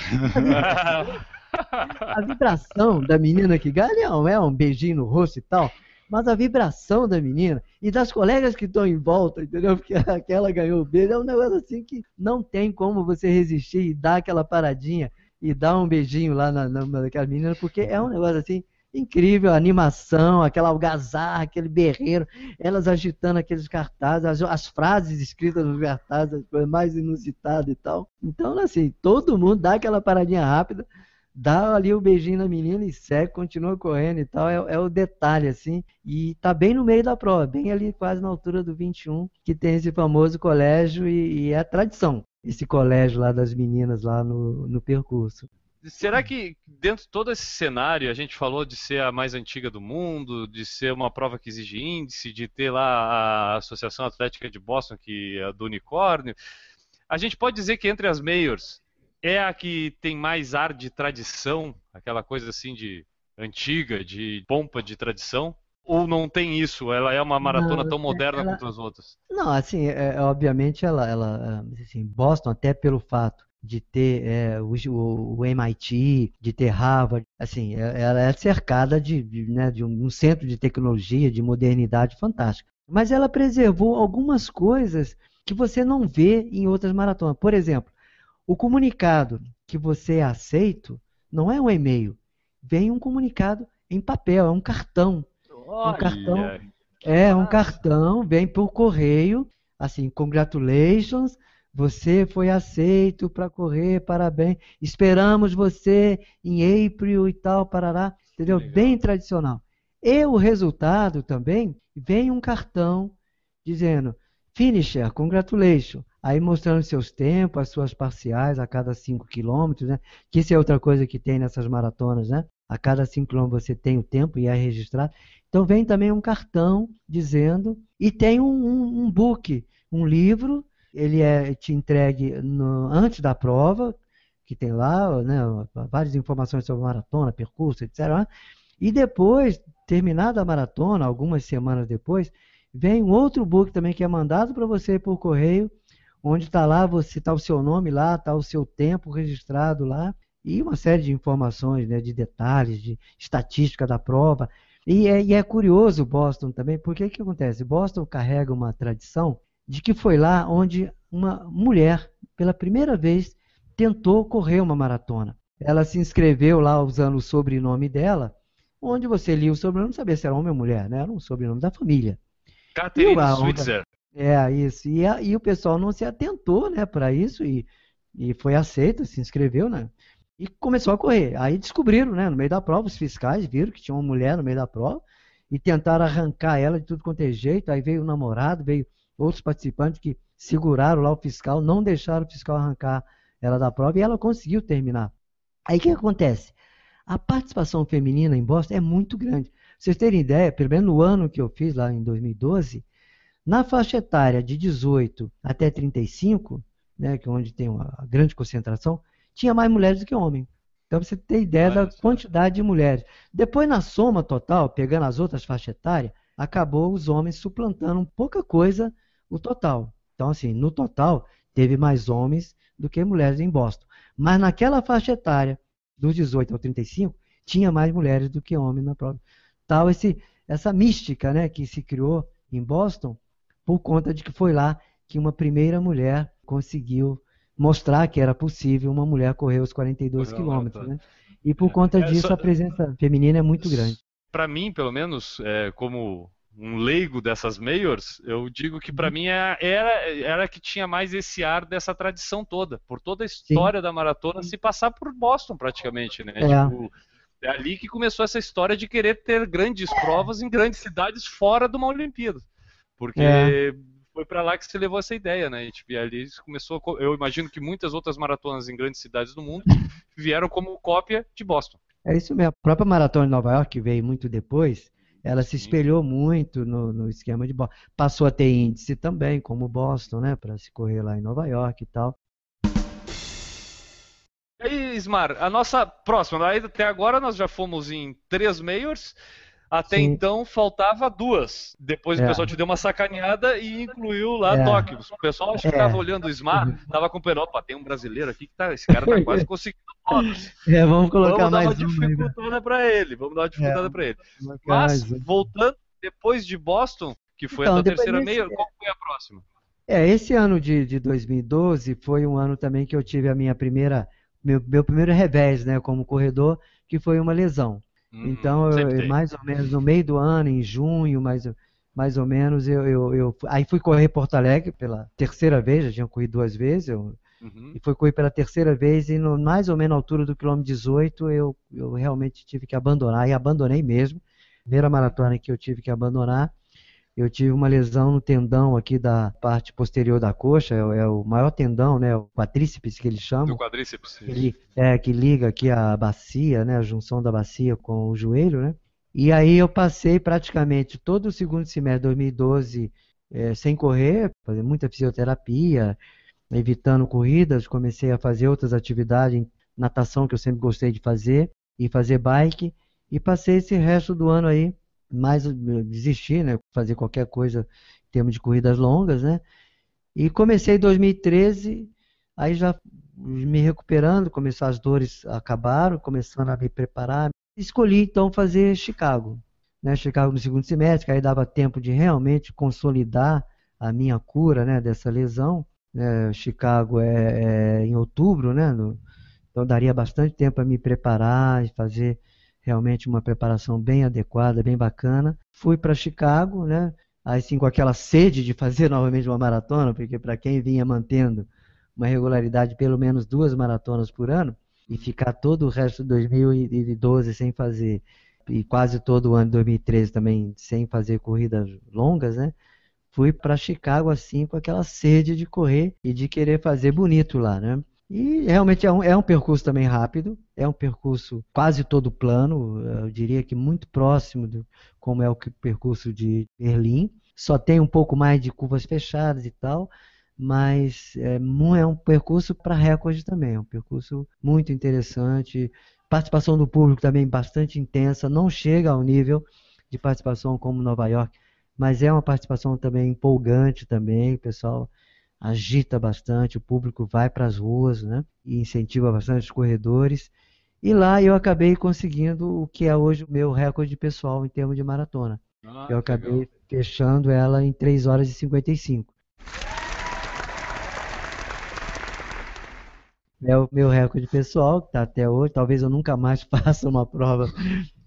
a vibração da menina que ganha é um beijinho no rosto e tal mas a vibração da menina e das colegas que estão em volta, entendeu? Porque aquela ganhou o beijo, é um negócio assim que não tem como você resistir e dar aquela paradinha e dar um beijinho lá na, na, naquela menina, porque é um negócio assim incrível, a animação, aquela algazarra, aquele berreiro, elas agitando aqueles cartazes, as, as frases escritas nos cartazes, as coisas mais inusitadas e tal. Então, assim, todo mundo dá aquela paradinha rápida, dá ali o beijinho na menina e segue, continua correndo e tal. É, é, o detalhe, assim. E tá bem no meio da prova, bem ali quase na altura do 21, que tem esse famoso colégio e, e é a tradição. Esse colégio lá das meninas lá no, no percurso. Será que dentro de todo esse cenário, a gente falou de ser a mais antiga do mundo, de ser uma prova que exige índice, de ter lá a Associação Atlética de Boston, que é do unicórnio, a gente pode dizer que entre as majors, é a que tem mais ar de tradição, aquela coisa assim de antiga, de pompa de tradição? Ou não tem isso? Ela é uma maratona não, tão moderna ela... quanto as outras? Não, assim, é, é obviamente ela, ela, assim, Boston até pelo fato de ter é, o, o, MIT, de ter Harvard, assim, é, ela é cercada de, de, né, de um centro de tecnologia, de modernidade fantástica. Mas ela preservou algumas coisas que você não vê em outras maratonas. Por exemplo, o comunicado que você é aceito não é um e-mail, vem um comunicado em papel, é um cartão. Olha. Um cartão. É, um cartão, vem por correio, assim, congratulations, você foi aceito para correr, parabéns. Esperamos você em April e tal, parará, entendeu? Legal. Bem tradicional. E o resultado também vem um cartão dizendo finisher, congratulations aí mostrando seus tempos, as suas parciais a cada 5 quilômetros, né? Que isso é outra coisa que tem nessas maratonas, né? A cada 5 quilômetros você tem o tempo e é registrado. Então vem também um cartão dizendo, e tem um, um, um book, um livro, ele é te entregue no, antes da prova, que tem lá né, várias informações sobre maratona, percurso, etc. E depois, terminada a maratona, algumas semanas depois, vem um outro book também que é mandado para você por correio, onde está lá, você está o seu nome lá, está o seu tempo registrado lá, e uma série de informações, né, de detalhes, de estatística da prova. E é, e é curioso Boston também, porque o que acontece? Boston carrega uma tradição de que foi lá onde uma mulher, pela primeira vez, tentou correr uma maratona. Ela se inscreveu lá usando o sobrenome dela, onde você lia o sobrenome, não sabia se era homem ou mulher, né? Era um sobrenome da família. Catherine Switzer. É, isso. E, a, e o pessoal não se atentou né, para isso e, e foi aceito, se inscreveu, né? E começou a correr. Aí descobriram, né, no meio da prova, os fiscais viram que tinha uma mulher no meio da prova e tentaram arrancar ela de tudo quanto é jeito. Aí veio o namorado, veio outros participantes que seguraram lá o fiscal, não deixaram o fiscal arrancar ela da prova e ela conseguiu terminar. Aí o que acontece? A participação feminina em Boston é muito grande. Pra vocês terem ideia, pelo menos no ano que eu fiz, lá em 2012, na faixa etária de 18 até 35, né, que é onde tem uma grande concentração, tinha mais mulheres do que homens. Então você tem ideia da quantidade de mulheres. Depois, na soma total, pegando as outras faixas etárias, acabou os homens suplantando pouca coisa o total. Então, assim, no total, teve mais homens do que mulheres em Boston. Mas naquela faixa etária, dos 18 ao 35, tinha mais mulheres do que homens na prova. Tal esse, essa mística né, que se criou em Boston por conta de que foi lá que uma primeira mulher conseguiu mostrar que era possível uma mulher correr os 42 quilômetros. Né? E por conta disso, a presença feminina é muito grande. Para mim, pelo menos, é, como um leigo dessas majors, eu digo que para uhum. mim é, era, era que tinha mais esse ar dessa tradição toda, por toda a história Sim. da maratona se passar por Boston praticamente, né? É. Tipo, é ali que começou essa história de querer ter grandes provas em grandes cidades fora de uma Olimpíada. Porque é. foi para lá que se levou essa ideia, né? E, tipo, e ali começou, eu imagino que muitas outras maratonas em grandes cidades do mundo vieram como cópia de Boston. É isso mesmo. A própria maratona de Nova York, que veio muito depois, ela se espelhou muito no, no, esquema de Boston. Passou a ter índice também, como Boston, né? Para se correr lá em Nova York e tal. E aí, Ismar, a nossa próxima, até agora nós já fomos em três majors. Até Sim. então faltava duas. Depois é. o pessoal te deu uma sacaneada e incluiu lá é. Tóquio. O pessoal acho que estava é. olhando o Smar, estava uhum. acompanhando, opa, tem um brasileiro aqui que tá, esse cara tá quase conseguindo. É, vamos colocar vamos mais dar uma dificultada para ele, vamos dar uma dificultada é, para ele. Mas voltando depois de Boston, que foi então, a terceira meia, qual foi a próxima? É, esse ano de, de 2012 foi um ano também que eu tive a minha primeira, meu, meu primeiro revés, né, como corredor, que foi uma lesão. Hum, então, eu, mais ou menos no meio do ano, em junho, mais, mais ou menos, eu, eu, eu, aí fui correr Porto Alegre pela terceira vez, já tinha corrido duas vezes, eu, uhum. e fui correr pela terceira vez, e no, mais ou menos na altura do quilômetro 18, eu, eu realmente tive que abandonar, e abandonei mesmo. Primeira maratona que eu tive que abandonar, eu tive uma lesão no tendão aqui da parte posterior da coxa, é, é o maior tendão, né, o quadríceps que eles chamam. O quadríceps. Ele, é, que liga aqui a bacia, né, a junção da bacia com o joelho, né. E aí eu passei praticamente todo o segundo semestre de 2012 é, sem correr, fazer muita fisioterapia, evitando corridas, comecei a fazer outras atividades, natação que eu sempre gostei de fazer, e fazer bike, e passei esse resto do ano aí mais desistir, né? Fazer qualquer coisa em termos de corridas longas, né? E comecei em 2013, aí já me recuperando, começou as dores acabaram, começando a me preparar. Escolhi então fazer Chicago, né? Chicago no segundo semestre, aí dava tempo de realmente consolidar a minha cura, né? Dessa lesão. Né? Chicago é, é, em outubro, né? No, então daria bastante tempo para me preparar e fazer realmente uma preparação bem adequada, bem bacana. Fui para Chicago, né? Aí sim com aquela sede de fazer novamente uma maratona, porque para quem vinha mantendo uma regularidade de pelo menos duas maratonas por ano e ficar todo o resto de 2012 sem fazer e quase todo o ano de 2013 também sem fazer corridas longas, né? Fui para Chicago assim com aquela sede de correr e de querer fazer bonito lá, né? E realmente é um, é um percurso também rápido, é um percurso quase todo plano, eu diria que muito próximo do como é o percurso de Berlim. Só tem um pouco mais de curvas fechadas e tal, mas é, é um percurso para recorde também, é um percurso muito interessante. Participação do público também bastante intensa, não chega ao nível de participação como Nova York, mas é uma participação também empolgante também, pessoal agita bastante, o público vai para as ruas, né? E incentiva bastante os corredores. E lá eu acabei conseguindo o que é hoje o meu recorde pessoal em termos de maratona. Ah, eu acabei legal. fechando ela em 3 horas e 55. É o meu recorde pessoal, que está até hoje. Talvez eu nunca mais faça uma prova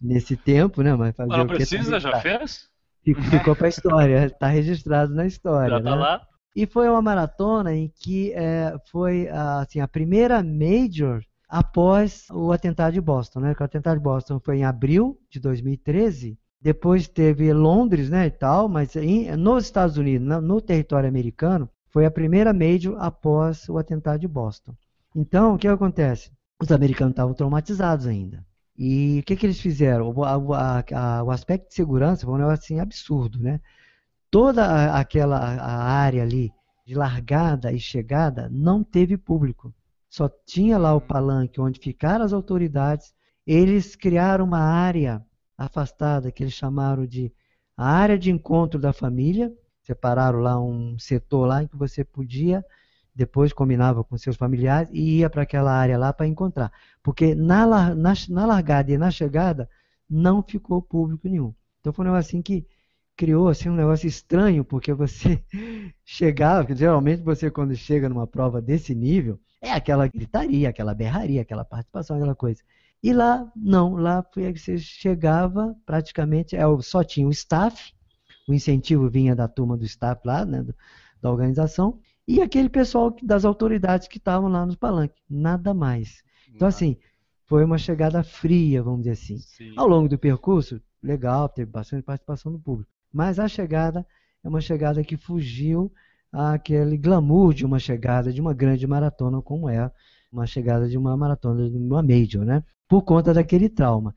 nesse tempo, né? Mas fazer Não precisa, já fez? Ficou para a história, está registrado na história. Já está né? lá? E foi uma maratona em que é, foi assim, a primeira major após o atentado de Boston, né? O atentado de Boston foi em abril de 2013. Depois teve Londres, né, e tal, mas em, nos Estados Unidos, no, no território americano, foi a primeira major após o atentado de Boston. Então, o que acontece? Os americanos estavam traumatizados ainda. E o que, que eles fizeram? O, a, a, o aspecto de segurança foi um negócio assim, absurdo, né? Toda aquela a área ali de largada e chegada não teve público. Só tinha lá o palanque onde ficaram as autoridades. Eles criaram uma área afastada que eles chamaram de a área de encontro da família. Separaram lá um setor lá em que você podia depois combinava com seus familiares e ia para aquela área lá para encontrar. Porque na, na, na, largada e na chegada não ficou público nenhum. Então foi um negócio assim que criou assim, um negócio estranho, porque você chegava, geralmente você quando chega numa prova desse nível, é aquela gritaria, aquela berraria, aquela participação, aquela coisa. E lá, não, lá foi que você chegava praticamente, é, só tinha o staff, o incentivo vinha da turma do staff lá, né, da organização, e aquele pessoal das autoridades que estavam lá nos palanques, nada mais. Então, assim, foi uma chegada fria, vamos dizer assim. Sim. Ao longo do percurso, legal, teve bastante participação do público, mas a chegada é uma chegada que fugiu àquele glamour de uma chegada de uma grande maratona como é uma chegada de uma maratona, de uma major, né? Por conta daquele trauma.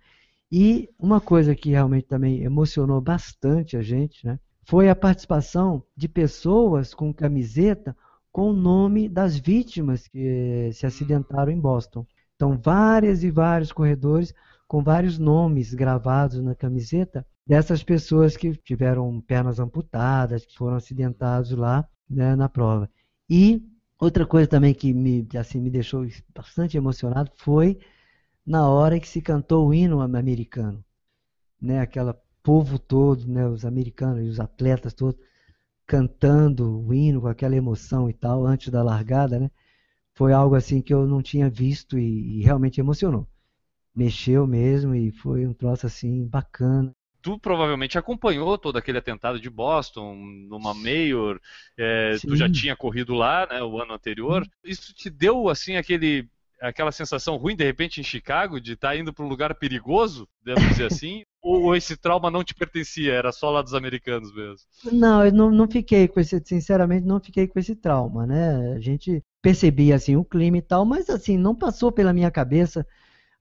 E uma coisa que realmente também emocionou bastante a gente, né? Foi a participação de pessoas com camiseta com o nome das vítimas que se acidentaram em Boston. Então, várias e vários corredores com vários nomes gravados na camiseta dessas pessoas que tiveram pernas amputadas, que foram acidentados lá né, na prova. E outra coisa também que me, assim, me deixou bastante emocionado foi na hora que se cantou o hino americano. Né, aquela povo todo, né, os americanos e os atletas todos cantando o hino com aquela emoção e tal, antes da largada, né? Foi algo assim que eu não tinha visto e, e realmente emocionou. Mexeu mesmo e foi um troço assim bacana tu provavelmente acompanhou todo aquele atentado de Boston, numa Mayor, é, tu já tinha corrido lá, né, o ano anterior. Isso te deu, assim, aquele, aquela sensação ruim, de repente, em Chicago, de estar tá indo para um lugar perigoso, devo dizer assim? ou esse trauma não te pertencia, era só lá dos americanos mesmo? Não, eu não, não fiquei com esse, sinceramente, não fiquei com esse trauma, né? A gente percebia assim o clima e tal, mas assim, não passou pela minha cabeça,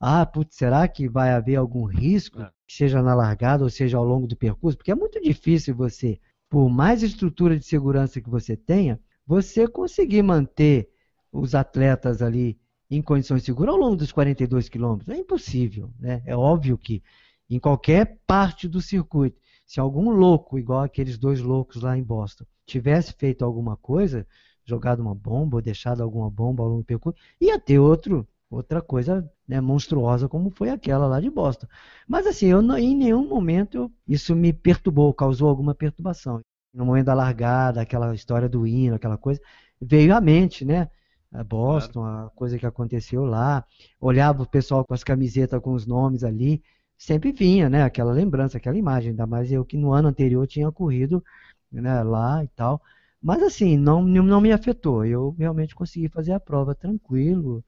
ah, putz, será que vai haver algum risco, é. Seja na largada ou seja ao longo do percurso? Porque é muito difícil você, por mais estrutura de segurança que você tenha, você conseguir manter os atletas ali em condições seguras ao longo dos 42 quilômetros. É impossível, né? É óbvio que em qualquer parte do circuito, se algum louco, igual aqueles dois loucos lá em Boston, tivesse feito alguma coisa, jogado uma bomba ou deixado alguma bomba ao longo do percurso, ia ter outro, outra coisa né, monstruosa como foi aquela lá de Boston. Mas assim, eu não, em nenhum momento isso me perturbou, causou alguma perturbação. No momento da largada, aquela história do hino, aquela coisa, veio à mente, né? A Boston, claro. a coisa que aconteceu lá, olhava o pessoal com as camisetas com os nomes ali, sempre vinha, né, aquela lembrança, aquela imagem, ainda mais eu que no ano anterior tinha corrido né, lá e tal. Mas assim, não, não me afetou. Eu realmente consegui fazer a prova tranquilo,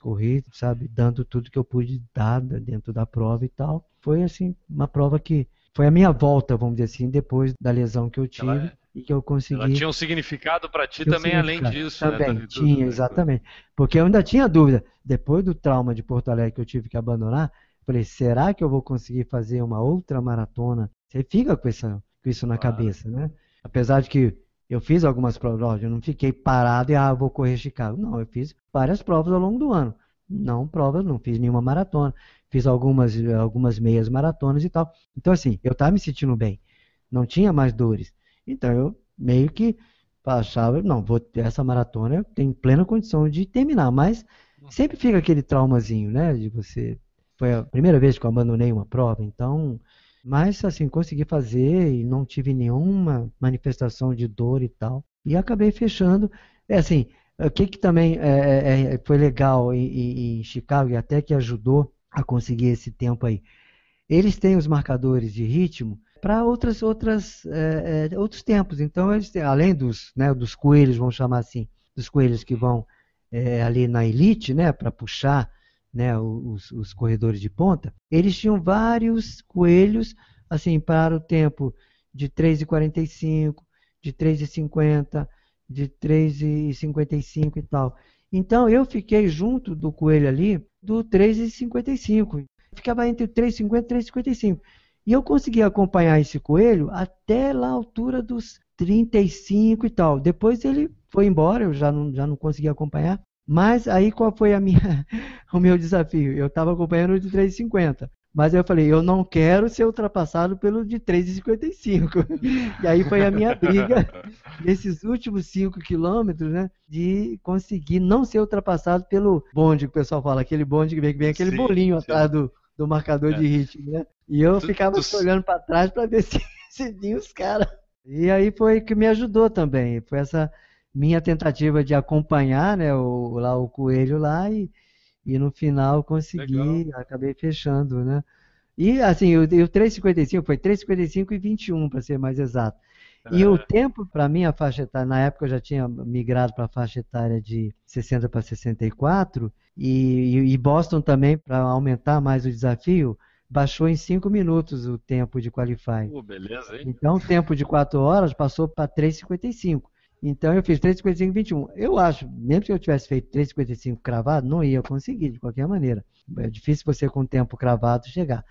corri, sabe, dando tudo que eu pude dar dentro da prova e tal. Foi assim, uma prova que foi a minha volta, vamos dizer assim, depois da lesão que eu tive. Ela, e que eu consegui. Ela tinha um significado para ti também, além disso. Né, também, né? tinha, exatamente. Porque eu ainda tinha dúvida. Depois do trauma de Porto Alegre que eu tive que abandonar, Falei, será que eu vou conseguir fazer uma outra maratona? Você fica com, essa, com isso na claro. cabeça, né? Apesar de que eu fiz algumas provas, eu não fiquei parado e ah, vou correr Chicago. Não, eu fiz várias provas ao longo do ano. Não provas, não fiz nenhuma maratona. Fiz algumas, algumas meias maratonas e tal. Então, assim, eu estava me sentindo bem. Não tinha mais dores. Então, eu meio que achava, não, vou essa maratona eu tenho plena condição de terminar. Mas sempre fica aquele traumazinho, né? De você foi a primeira vez que eu abandonei uma prova, então, mas assim, consegui fazer e não tive nenhuma manifestação de dor e tal. E acabei fechando. É assim, o que, que também é, é, é foi legal em, em Chicago e até que ajudou a conseguir esse tempo aí. Eles têm os marcadores de ritmo para outras, outras, é, é, outros tempos. Então, eles têm, além dos, né, dos coelhos, vamos chamar assim, dos coelhos que vão é, ali na elite, né, para puxar né, os, os corredores de ponta, eles tinham vários coelhos assim para o tempo de 3,45, de 3,50, de 3,55 e tal. Então eu fiquei junto do coelho ali do 3,55. Ficava entre 3,50 e 3,55. E eu consegui acompanhar esse coelho até lá a altura dos 35 e tal. Depois ele foi embora, eu já não, já não consegui acompanhar. Mas aí qual foi a minha, o meu desafio? Eu estava acompanhando o de 3,50. Mas eu falei, eu não quero ser ultrapassado pelo de 3,55. E aí foi a minha briga nesses últimos 5 quilômetros, né? De conseguir não ser ultrapassado pelo bonde que o pessoal fala, aquele bonde que vem, que vem aquele sim, bolinho sim. atrás do, do marcador é. de ritmo, né? E eu tu, ficava tu... olhando para trás para ver se, se vinha os caras. E aí foi que me ajudou também. Foi essa minha tentativa de acompanhar né, o, lá o coelho lá e, e no final consegui, Legal. acabei fechando, né? E assim, o, o 3,55 foi 3,55 e 21 para ser mais exato. É. E o tempo para mim, a faixa etária, na época eu já tinha migrado para a faixa etária de 60 para 64, e, e, e Boston também, para aumentar mais o desafio, baixou em 5 minutos o tempo de qualify. Uh, beleza, hein? Então o tempo de 4 horas passou para 3,55. Então eu fiz 3,55 21. Eu acho, mesmo que eu tivesse feito 3,55 cravado, não ia conseguir de qualquer maneira. É difícil você com o tempo cravado chegar.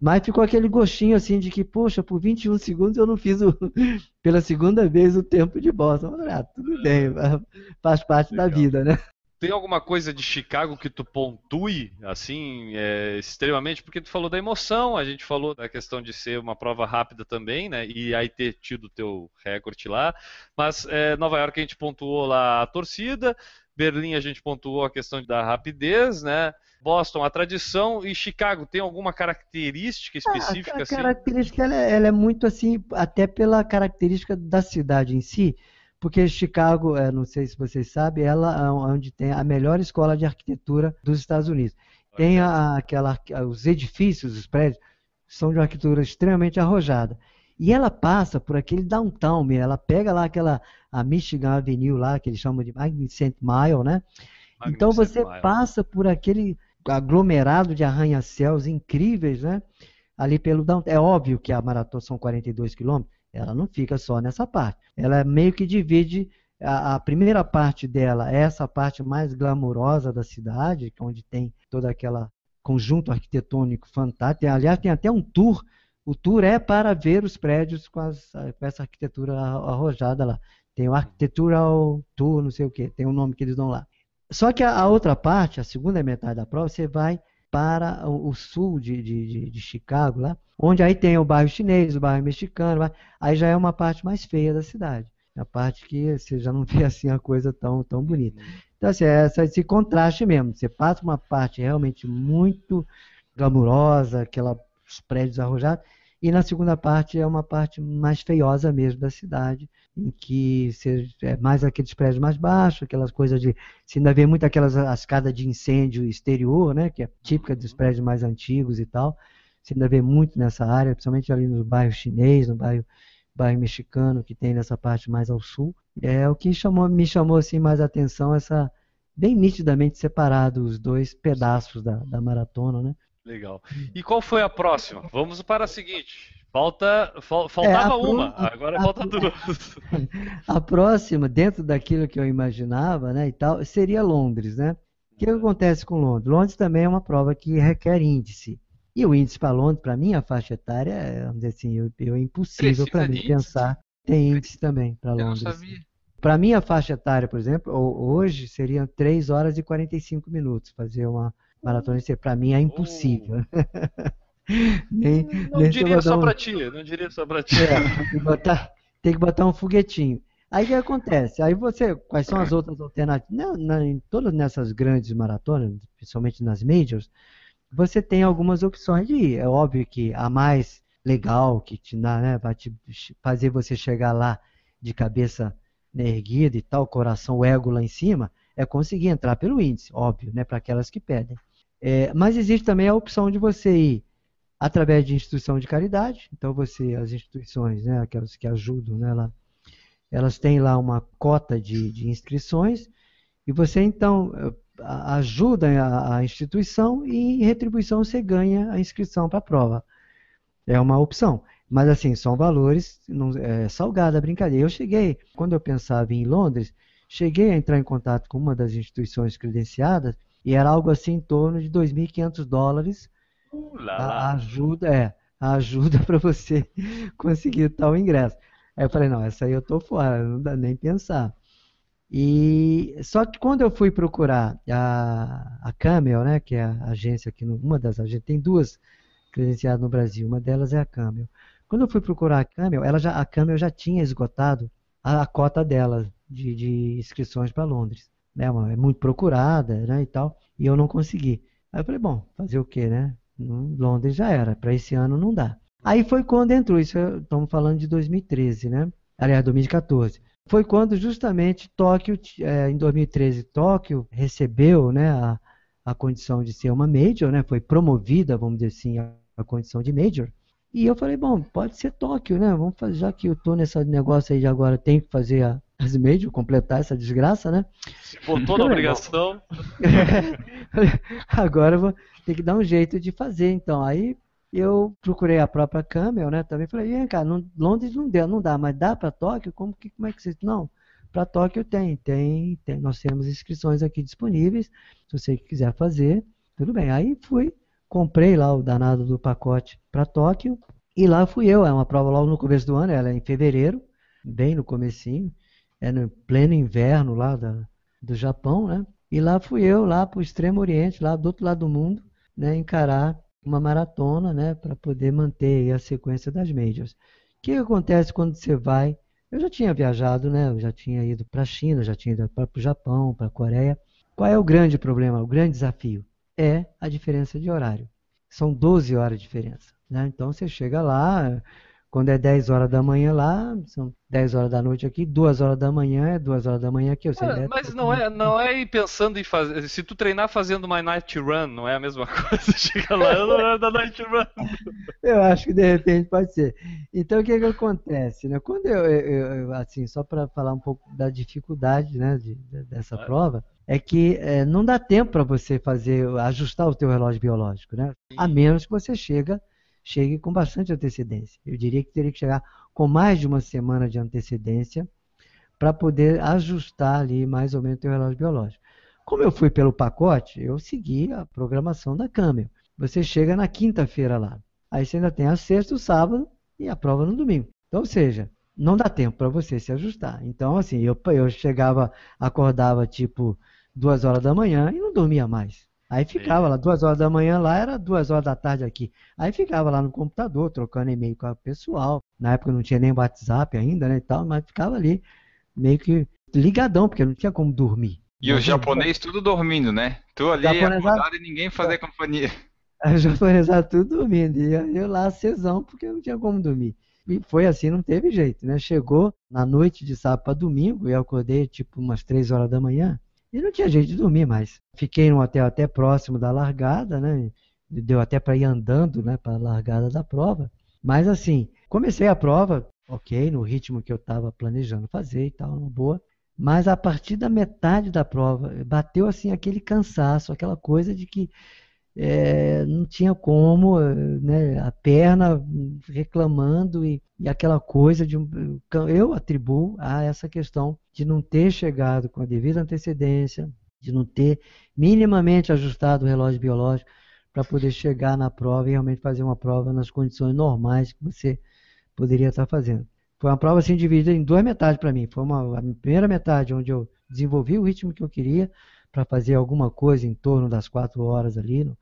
Mas ficou aquele gostinho assim de que, poxa, por 21 segundos eu não fiz o, pela segunda vez o tempo de Boston. Ah, tudo bem, faz parte Legal. da vida, né? Tem alguma coisa de Chicago que tu pontue, assim, é, extremamente? Porque tu falou da emoção, a gente falou da questão de ser uma prova rápida também, né? E aí ter tido o teu recorde lá. Mas é, Nova York a gente pontuou lá a torcida, Berlim a gente pontuou a questão da rapidez, né? Boston, a tradição e Chicago tem alguma característica específica? a, a assim? característica ela é, ela é, muito assim, até pela característica da cidade em si, porque Chicago, é, não sei se vocês sabem, ela é onde tem a melhor escola de arquitetura dos Estados Unidos. Tem a, aquela, os edifícios, os prédios, são de uma arquitetura extremamente arrojada. E ela passa por aquele downtown, ela pega lá aquela a Michigan Avenue lá, que eles chamam de Magnificent Mile, né? Magnificent então você Mile. passa por aquele aglomerado de arranha-céus incríveis, né? Ali pelo downtown. É óbvio que a maratona são 42 quilômetros, ela não fica só nessa parte. Ela meio que divide a, a, primeira parte dela é essa parte mais glamurosa da cidade, é onde tem toda aquela conjunto arquitetônico fantástico. Aliás, tem até um tour. O tour é para ver os prédios com, as, com essa arquitetura arrojada lá. Tem o Architectural Tour, não sei o que, tem o um nome que eles dão lá. Só que a, a, outra parte, a segunda metade da prova, você vai para o, sul de, de, de, Chicago, lá, onde aí tem o bairro chinês, o bairro mexicano, aí já é uma parte mais feia da cidade. A parte que você já não vê assim a coisa tão, tão bonita. Então, assim, é esse contraste mesmo. Você passa uma parte realmente muito glamurosa, aquela, os prédios arrojados, e na segunda parte é uma parte mais feiosa mesmo da cidade, em que você, é mais aqueles prédios mais baixos, aquelas coisas de. Você ainda vê muito aquelas escadas de incêndio exterior, né? Que é típica dos prédios mais antigos e tal. Você ainda vê muito nessa área, principalmente ali no bairro chinês, no bairro, bairro mexicano, que tem nessa parte mais ao sul. É o que chamou, me chamou assim mais a atenção, essa bem nitidamente separado os dois pedaços da, da maratona, né? Legal. E qual foi a próxima? Vamos para a seguinte. Falta, faltava é, uma, agora a, falta duas. A próxima, dentro daquilo que eu imaginava, né, e tal, seria Londres, né? O que acontece com Londres? Londres também é uma prova que requer índice. E o índice para Londres, para mim, a faixa etária, é, vamos dizer assim, eu, eu é impossível para mim pensar. Tem índice também para Londres. Eu não sabia. Para mim, a faixa etária, por exemplo, hoje seriam 3 horas e 45 minutos fazer uma maratona. Para mim é impossível. Oh. nem, não nem diria só um... para ti, não diria só para ti. É, tem, que botar, tem que botar um foguetinho. Aí o que acontece? Aí você, quais são as outras alternativas? Na, na, em todas nessas grandes maratonas, principalmente nas majors, você tem algumas opções de ir. É óbvio que a mais legal, que te dá, né, vai te fazer você chegar lá de cabeça né, erguida e tal, coração, o ego lá em cima, é conseguir entrar pelo índice, óbvio, né, para aquelas que pedem. É, mas existe também a opção de você ir através de instituição de caridade. Então você, as instituições, né, aquelas que ajudam, né, lá, elas têm lá uma cota de, de inscrições e você então ajudam a, a instituição e em retribuição você ganha a inscrição para a prova. É uma opção. Mas assim, são valores não, é, salgada a brincadeira. Eu cheguei, quando eu pensava em Londres, cheguei a entrar em contato com uma das instituições credenciadas e era algo assim em torno de 2.500 dólares. Uh, a ajuda, é, ajuda para você conseguir tal ingresso. Aí eu falei, não, essa aí eu tô fora, não dá nem pensar. E só que quando eu fui procurar a, a Camel, né, que é a agência aqui, uma das agências, tem duas credenciadas no Brasil, uma delas é a Camel. Quando eu fui procurar a Camel, ela já, a Camel já tinha esgotado a, a cota dela de, de inscrições para Londres. Né, é muito procurada né, e tal, e eu não consegui. Aí eu falei, bom, fazer o quê, né? Londres já era, para esse ano não dá. Aí foi quando entrou, isso estamos falando de 2013, né? Aliás, 2014 foi quando justamente Tóquio, é, em 2013, Tóquio recebeu né, a, a condição de ser uma major, né, foi promovida, vamos dizer assim, a, a condição de major. E eu falei, bom, pode ser Tóquio, né? Vamos fazer, já que eu estou nesse negócio aí de agora, tenho que fazer a, as major, completar essa desgraça, né? Se botou na obrigação. agora eu vou ter que dar um jeito de fazer, então. Aí eu procurei a própria Camel, né? Também falei, vem cá, não, Londres não deu, não dá, mas dá para Tóquio? Como, que, como é que você. Não, para Tóquio tem, tem, tem, nós temos inscrições aqui disponíveis, se você quiser fazer, tudo bem. Aí fui, comprei lá o danado do pacote para Tóquio, e lá fui eu, é uma prova logo no começo do ano, ela é em fevereiro, bem no comecinho, é no pleno inverno lá da, do Japão, né? E lá fui eu, lá para o extremo oriente, lá do outro lado do mundo, né, encarar uma maratona, né, para poder manter a sequência das majors. O que acontece quando você vai? Eu já tinha viajado, né, eu já tinha ido para a China, já tinha ido para o Japão, para a Coreia. Qual é o grande problema, o grande desafio? É a diferença de horário. São 12 horas de diferença. Né? Então você chega lá, quando é 10 horas da manhã lá, são 10 horas da noite aqui, 2 horas da manhã é 2 horas da manhã aqui. Seja, é, mas não é, não é ir pensando em fazer. Se tu treinar fazendo uma night run, não é a mesma coisa? Chega lá, é hora da night run. Eu acho que de repente pode ser. Então o que, que acontece? Né? Quando eu, eu, eu assim, só para falar um pouco da dificuldade né, de, dessa é. prova, é que é, não dá tempo para você fazer, ajustar o teu relógio biológico, né? A menos que você chega chegue com bastante antecedência. Eu diria que teria que chegar com mais de uma semana de antecedência para poder ajustar ali mais ou menos o relógio biológico. Como eu fui pelo pacote, eu segui a programação da Camel. Você chega na quinta-feira lá. Aí você ainda tem a sexta, o sábado e a prova no domingo. Então, ou seja, não dá tempo para você se ajustar. Então, assim, eu, eu chegava, acordava tipo duas horas da manhã e não dormia mais. Aí ficava lá, duas horas da manhã lá, era duas horas da tarde aqui. Aí ficava lá no computador, trocando e-mail com o pessoal. Na época não tinha nem WhatsApp ainda, né, e tal, mas ficava ali, meio que ligadão, porque não tinha como dormir. E o japonês tudo dormindo, né? Tu ali acordado e ninguém fazer companhia. O japonesado tudo dormindo, e eu lá acesão, porque não tinha como dormir. E foi assim, não teve jeito, né? Chegou na noite de sábado para domingo, eu acordei tipo umas três horas da manhã, e não tinha jeito de dormir mais. Fiquei num hotel até próximo da largada, né? Deu até para ir andando, né, para a largada da prova. Mas assim, comecei a prova, ok, no ritmo que eu estava planejando fazer e tal, uma boa. Mas a partir da metade da prova, bateu assim aquele cansaço, aquela coisa de que é, não tinha como, né, a perna reclamando e, e aquela coisa de um, eu atribuo a essa questão de não ter chegado com a devida antecedência, de não ter minimamente ajustado o relógio biológico para poder chegar na prova e realmente fazer uma prova nas condições normais que você poderia estar fazendo. Foi uma prova assim dividida em duas metades para mim. Foi uma a primeira metade onde eu desenvolvi o ritmo que eu queria, para fazer alguma coisa em torno das quatro horas ali. Não,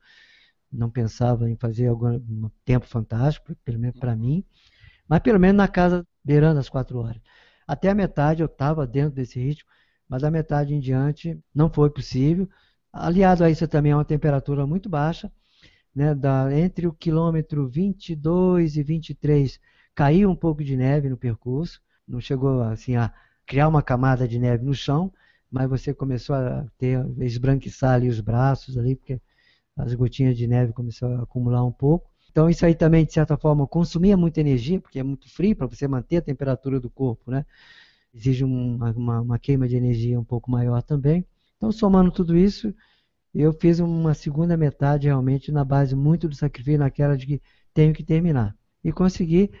não pensava em fazer algum tempo fantástico, pelo menos para mim, mas pelo menos na casa beirando as quatro horas. Até a metade eu estava dentro desse ritmo, mas da metade em diante não foi possível. Aliado a isso também é uma temperatura muito baixa, né, da, entre o quilômetro 22 e 23 caiu um pouco de neve no percurso, não chegou assim a criar uma camada de neve no chão, mas você começou a ter esbranquiçar ali os braços ali, porque as gotinhas de neve começaram a acumular um pouco. Então isso aí também, de certa forma, consumia muita energia, porque é muito frio para você manter a temperatura do corpo, né? Exige uma, uma, uma, queima de energia um pouco maior também. Então, somando tudo isso, eu fiz uma segunda metade realmente na base muito do sacrifício, naquela de que tenho que terminar. E consegui.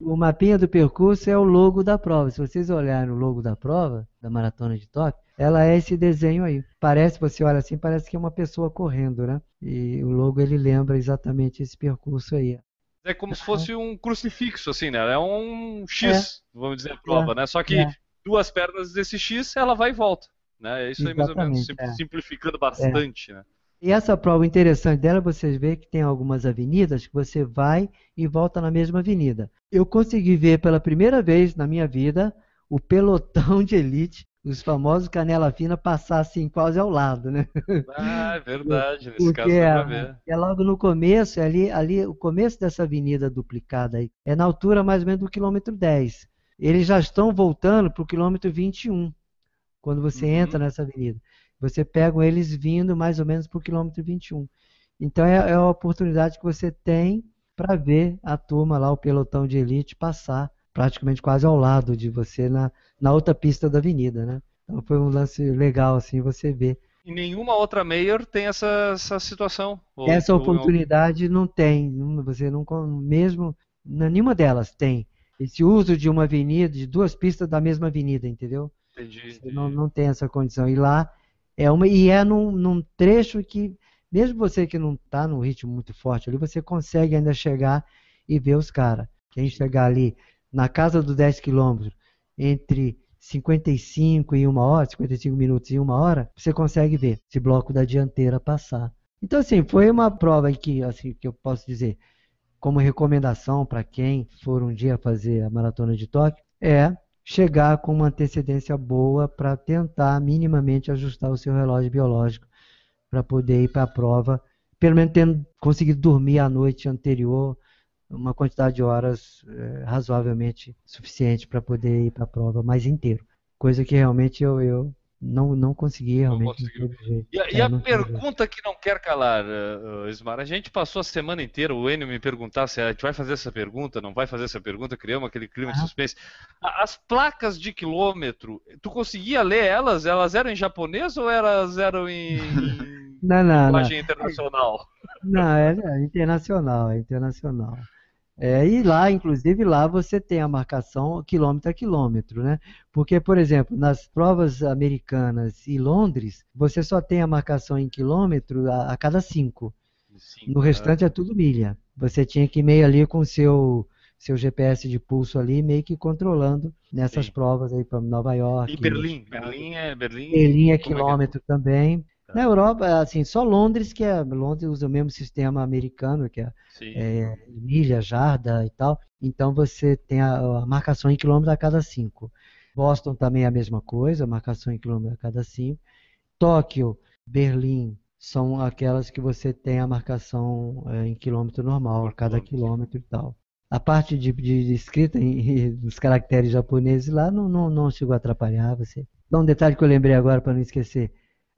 O mapinha do percurso é o logo da prova. Se vocês olharem o logo da prova, da Maratona de Tóquio, ela é esse desenho aí. Parece, você olha assim, parece que é uma pessoa correndo, né? E o logo ele lembra exatamente esse percurso aí. É como se fosse um crucifixo, assim, né? É um X, é. vamos dizer, a prova, é. né? Só que é. duas pernas desse X, ela vai e volta. Né? É isso aí mais ou menos, é. simplificando bastante, né? E essa prova interessante dela, vocês veem que tem algumas avenidas que você vai e volta na mesma avenida. Eu consegui ver pela primeira vez na minha vida o pelotão de elite, os famosos canela fina, passar assim quase ao lado, né? Ah, é verdade, nesse Porque caso dá pra ver. É logo no começo, é ali, ali, o começo dessa avenida duplicada aí, é na altura mais ou menos do quilômetro 10. Eles já estão voltando para o quilômetro 21, quando você uhum. entra nessa avenida você pega eles vindo mais ou menos para o quilômetro 21. Então é, é a oportunidade que você tem para ver a turma lá, o pelotão de elite, passar praticamente quase ao lado de você na, na outra pista da avenida, né? Então foi um lance legal assim você ver. E nenhuma outra mayor tem essa, essa situação. Ou, essa oportunidade ou... não tem, você não mesmo nenhuma delas tem esse uso de uma avenida, de duas pistas da mesma avenida, entendeu? Entendi. Você não, não tem essa condição. E lá é uma, e é num, num trecho que, mesmo você que não está num ritmo muito forte ali, você consegue ainda chegar e ver os caras. Quem chegar ali na casa dos 10 quilômetros, entre 55 e uma hora, 55 minutos e uma hora, você consegue ver esse bloco da dianteira passar. Então, assim, foi uma prova que, assim, que eu posso dizer, como recomendação para quem for um dia fazer a maratona de Tóquio, é chegar com uma antecedência boa para tentar minimamente ajustar o seu relógio biológico para poder ir para a prova, pelo menos tendo conseguido dormir a noite anterior uma quantidade de horas é, razoavelmente suficiente para poder ir para a prova mais inteiro. Coisa que realmente eu, eu não, não consegui realmente. Não e a, e a pergunta que não quer calar, uh, Ismar, a gente passou a semana inteira, o Enio me perguntar se a gente vai fazer essa pergunta, não vai fazer essa pergunta, criamos aquele clima ah. de suspense. As placas de quilômetro, tu conseguia ler elas? Elas eram em japonês ou elas eram em não, não, não. internacional? Não, é, é internacional, é internacional. É, e lá, inclusive, lá você tem a marcação quilômetro a quilômetro, né? Porque, por exemplo, nas provas americanas e Londres, você só tem a marcação em quilômetro a, a cada cinco. cinco no restante é. é tudo milha. Você tinha que ir meio ali com o seu seu GPS de pulso ali, meio que controlando nessas Sim. provas aí para Nova York. E Berlim, Berlim é Berlim. Berlim é, é quilômetro é? também. Na Europa, assim, só Londres, que é. Londres usa o mesmo sistema americano, que é, é milha, jarda e tal. Então você tem a, a, marcação em quilômetros a cada cinco. Boston também é a mesma coisa, marcação em quilômetros a cada cinco. Tóquio, Berlim são aquelas que você tem a marcação é, em quilômetro normal, a cada quilômetro e tal. A parte de, de, de escrita em, dos caracteres japoneses lá não, não, não chegou a atrapalhar você. Dá um detalhe que eu lembrei agora para não esquecer.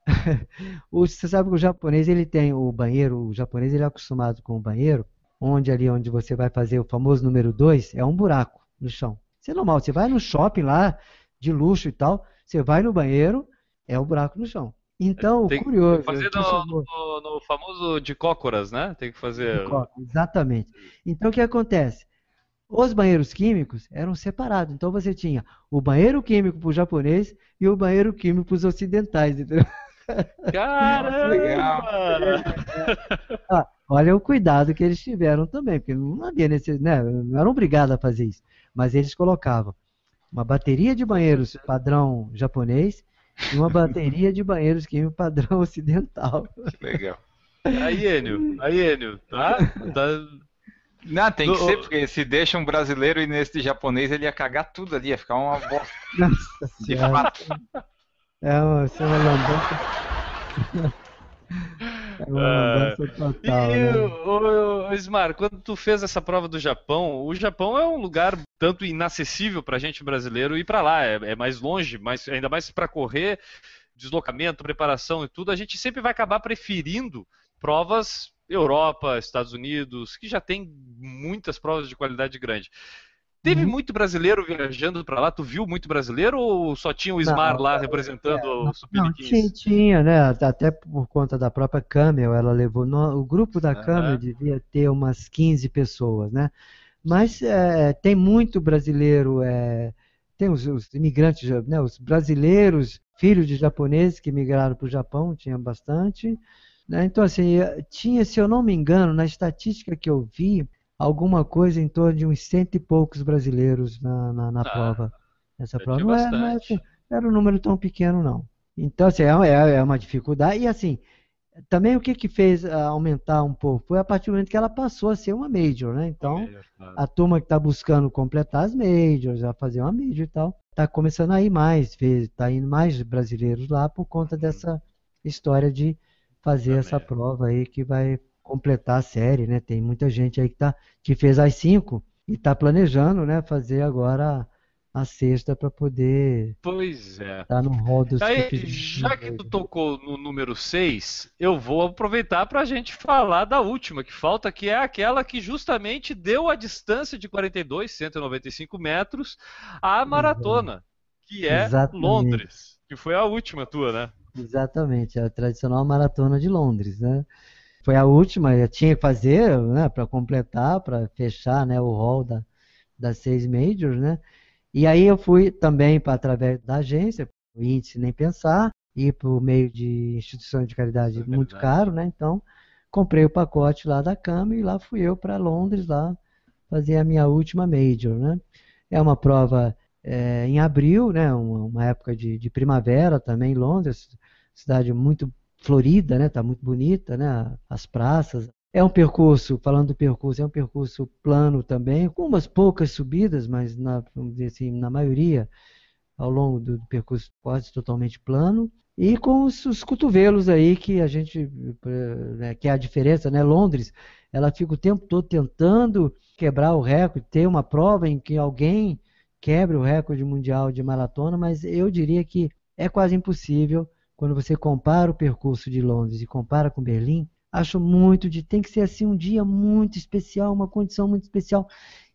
você sabe que o japonês ele tem o banheiro, o japonês ele é acostumado com o banheiro, onde ali onde você vai fazer o famoso número 2, é um buraco no chão. Isso é normal, você vai no shopping lá, de luxo e tal, você vai no banheiro, é um buraco no chão. Então, tem curioso. Fazer no, no, no, famoso de cócoras, né? Tem que fazer. Exatamente. Então o que acontece? Os banheiros químicos eram separados. Então você tinha o banheiro químico para o japonês e o banheiro químico para os ocidentais. Entendeu? Caramba! ah, olha o cuidado que eles tiveram também, porque não havia necessidade, né, não eram obrigados a fazer isso, mas eles colocavam uma bateria de banheiros padrão japonês e uma bateria de banheiros químicos padrão ocidental. Que legal. Aí, Enio, aí, Enio, tá? tá... Não, tem que ser, porque se deixa um brasileiro ir nesse japonês, ele ia cagar tudo ali, ia ficar uma bosta. Nossa. É uma, é uma lambança. É uma lambança total. E, né? o, o, Ismar, quando tu fez essa prova do Japão, o Japão é um lugar tanto inacessível pra gente brasileiro ir para lá, é, é, mais longe, mas ainda mais para correr, deslocamento, preparação e tudo, a gente sempre vai acabar preferindo provas Europa, Estados Unidos, que já tem muitas provas de qualidade grande. Teve Uhum. muito brasileiro viajando pra lá? Tu viu muito brasileiro ou só tinha o Ismar Não, lá é, representando é, o Não, Sub-15? tinha, tinha, né? Até por conta da própria Camel, ela levou. no- o grupo da. Camel devia ter umas 15 pessoas, né? Mas é, tem muito brasileiro, é, tem os, os imigrantes, né? Os brasileiros, filhos de japoneses que migraram para o Japão, tinha bastante. né? Então, assim, tinha, se eu não me engano, na estatística que eu vi, alguma coisa em torno de uns cento e poucos brasileiros na, na, na Ah, prova. Essa prova não é, não é bastante. era um número tão pequeno, não. Então, assim, é, é- é uma dificuldade. E, assim, também o que, que fez ah, aumentar um pouco foi a partir do momento que ela passou a ser uma major, né? Então, a turma que está buscando completar as majors, a fazer uma major e tal, está começando a ir mais, está indo mais brasileiros lá por conta dessa história de fazer Também. essa prova aí que vai completar a série, né? Tem muita gente aí que, tá, que fez as cinco e está planejando, né, fazer agora a, sexta para poder Pois é. estar no rol dos Aí, já que tu tocou no número 6, eu vou aproveitar para a gente falar da última que falta, que é aquela que justamente deu a distância de 42, 195 metros à maratona, que é Exatamente. Londres, que foi a última tua, né? Exatamente, a tradicional maratona de Londres, né? Foi a última, eu tinha que fazer, né, para completar, para fechar, né, o hall da, das seis majors, né? E aí eu fui também para através da agência, o índice nem pensar, ir por meio de instituições de caridade É muito caro, né? Então comprei o pacote lá da Cama e lá fui eu para Londres lá fazer a minha última major, né? É uma prova é, em abril, né? Uma, uma época de, de primavera também, Londres, cidade muito florida, né? Tá muito bonita, né? As praças. É um percurso, falando do percurso, é um percurso plano também, com umas poucas subidas, mas na, vamos dizer assim, na maioria ao longo do, percurso quase totalmente plano. E com os, os cotovelos aí que a gente, né, que é a diferença, né? Londres, ela fica o tempo todo tentando quebrar o recorde, ter uma prova em que alguém quebre o recorde mundial de maratona, mas eu diria que é quase impossível quando você compara o percurso de Londres e compara com Berlim. Acho muito de tem que ser assim um dia muito especial, uma condição muito especial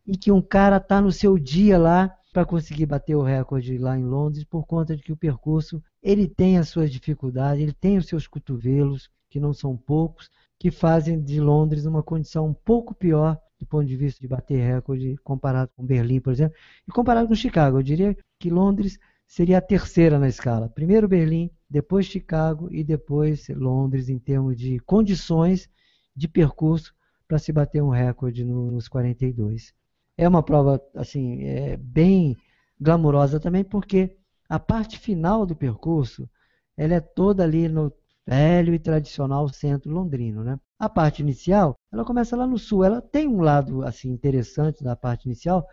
em que um cara está no seu dia lá para conseguir bater o recorde lá em Londres por conta de que o percurso ele tem as suas dificuldades, ele tem os seus cotovelos que não são poucos, que fazem de Londres uma condição um pouco pior do ponto de vista de bater recorde comparado com Berlim, por exemplo, e comparado com Chicago. Eu diria que Londres seria a terceira na escala. Primeiro Berlim, depois Chicago e depois Londres em termos de condições de percurso para se bater um recorde nos 42. É uma prova assim é bem glamurosa também porque a parte final do percurso ela é toda ali no velho e tradicional centro londrino, né? A parte inicial, ela começa lá no sul. Ela tem um lado assim interessante da parte inicial,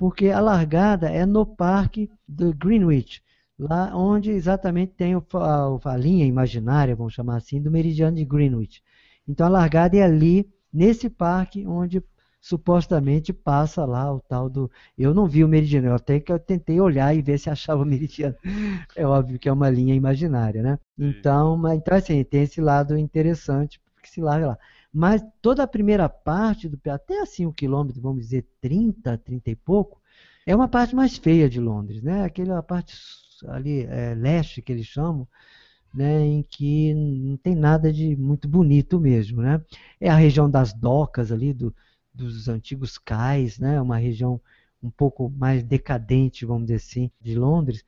porque a largada é no parque do Greenwich, lá onde exatamente tem o, a, a linha imaginária, vamos chamar assim, do meridiano de Greenwich. Então a largada é ali, nesse parque, onde supostamente passa lá o tal do. Eu não vi o meridiano, eu até que eu tentei olhar e ver se achava o meridiano. É óbvio que é uma linha imaginária, né? Então, mas, então assim, tem esse lado interessante, porque se larga lá. Mas toda a primeira parte, do, até assim um quilômetro, vamos dizer 30, 30 e pouco, é uma parte mais feia de Londres, né? Aquela parte ali, é, leste que eles chamam, né, em que não tem nada de muito bonito mesmo, né? É a região das docas ali, do, dos antigos cais, né? Uma região um pouco mais decadente, vamos dizer assim, de Londres,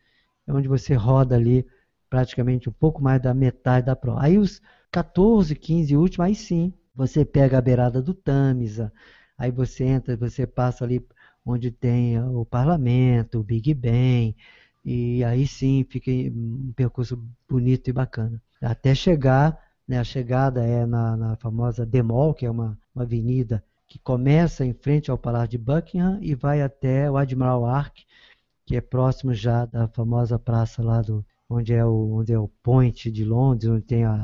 é onde você roda ali praticamente um pouco mais da metade da prova. Aí os 14, 15 últimos, aí sim, você pega a beirada do Tamisa, aí você entra, você passa ali onde tem o parlamento, o Big Ben, e aí sim fica um percurso bonito e bacana. Até chegar, né, a chegada é na, na famosa Mall, que é uma, uma avenida que começa em frente ao Palácio de Buckingham e vai até o Admiral Arc, que é próximo já da famosa praça lá do onde é o onde é o Point de Londres, onde tem a,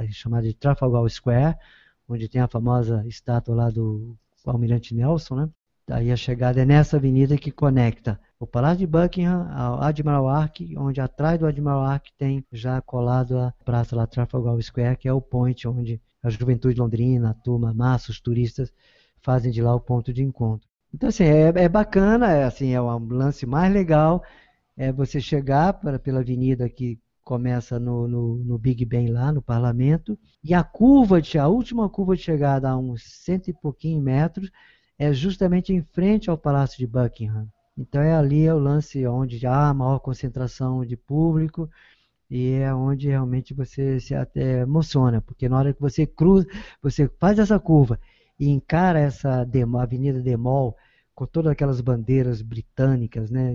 a chamada de Trafalgar Square, onde tem a famosa estátua lá do Almirante Nelson, né? Daí a chegada é nessa avenida que conecta o Palácio de Buckingham ao Admiral Arc, onde atrás do Admiral Arc tem já colado a praça lá Trafalgar Square, que é o point onde a juventude londrina, a turma, massa, os turistas fazem de lá o ponto de encontro. Então, assim, é, é bacana, é, assim, é um lance mais legal, é você chegar pela avenida que começa no, no, no, Big Ben lá, no parlamento, e a curva, de, a última curva de chegada a uns cento e pouquinho metros, é justamente em frente ao Palácio de Buckingham. Então é ali é o lance onde há maior concentração de público e é onde realmente você se até emociona, porque na hora que você cruza, você faz essa curva e encara essa demo, Avenida Demol com todas aquelas bandeiras britânicas, né,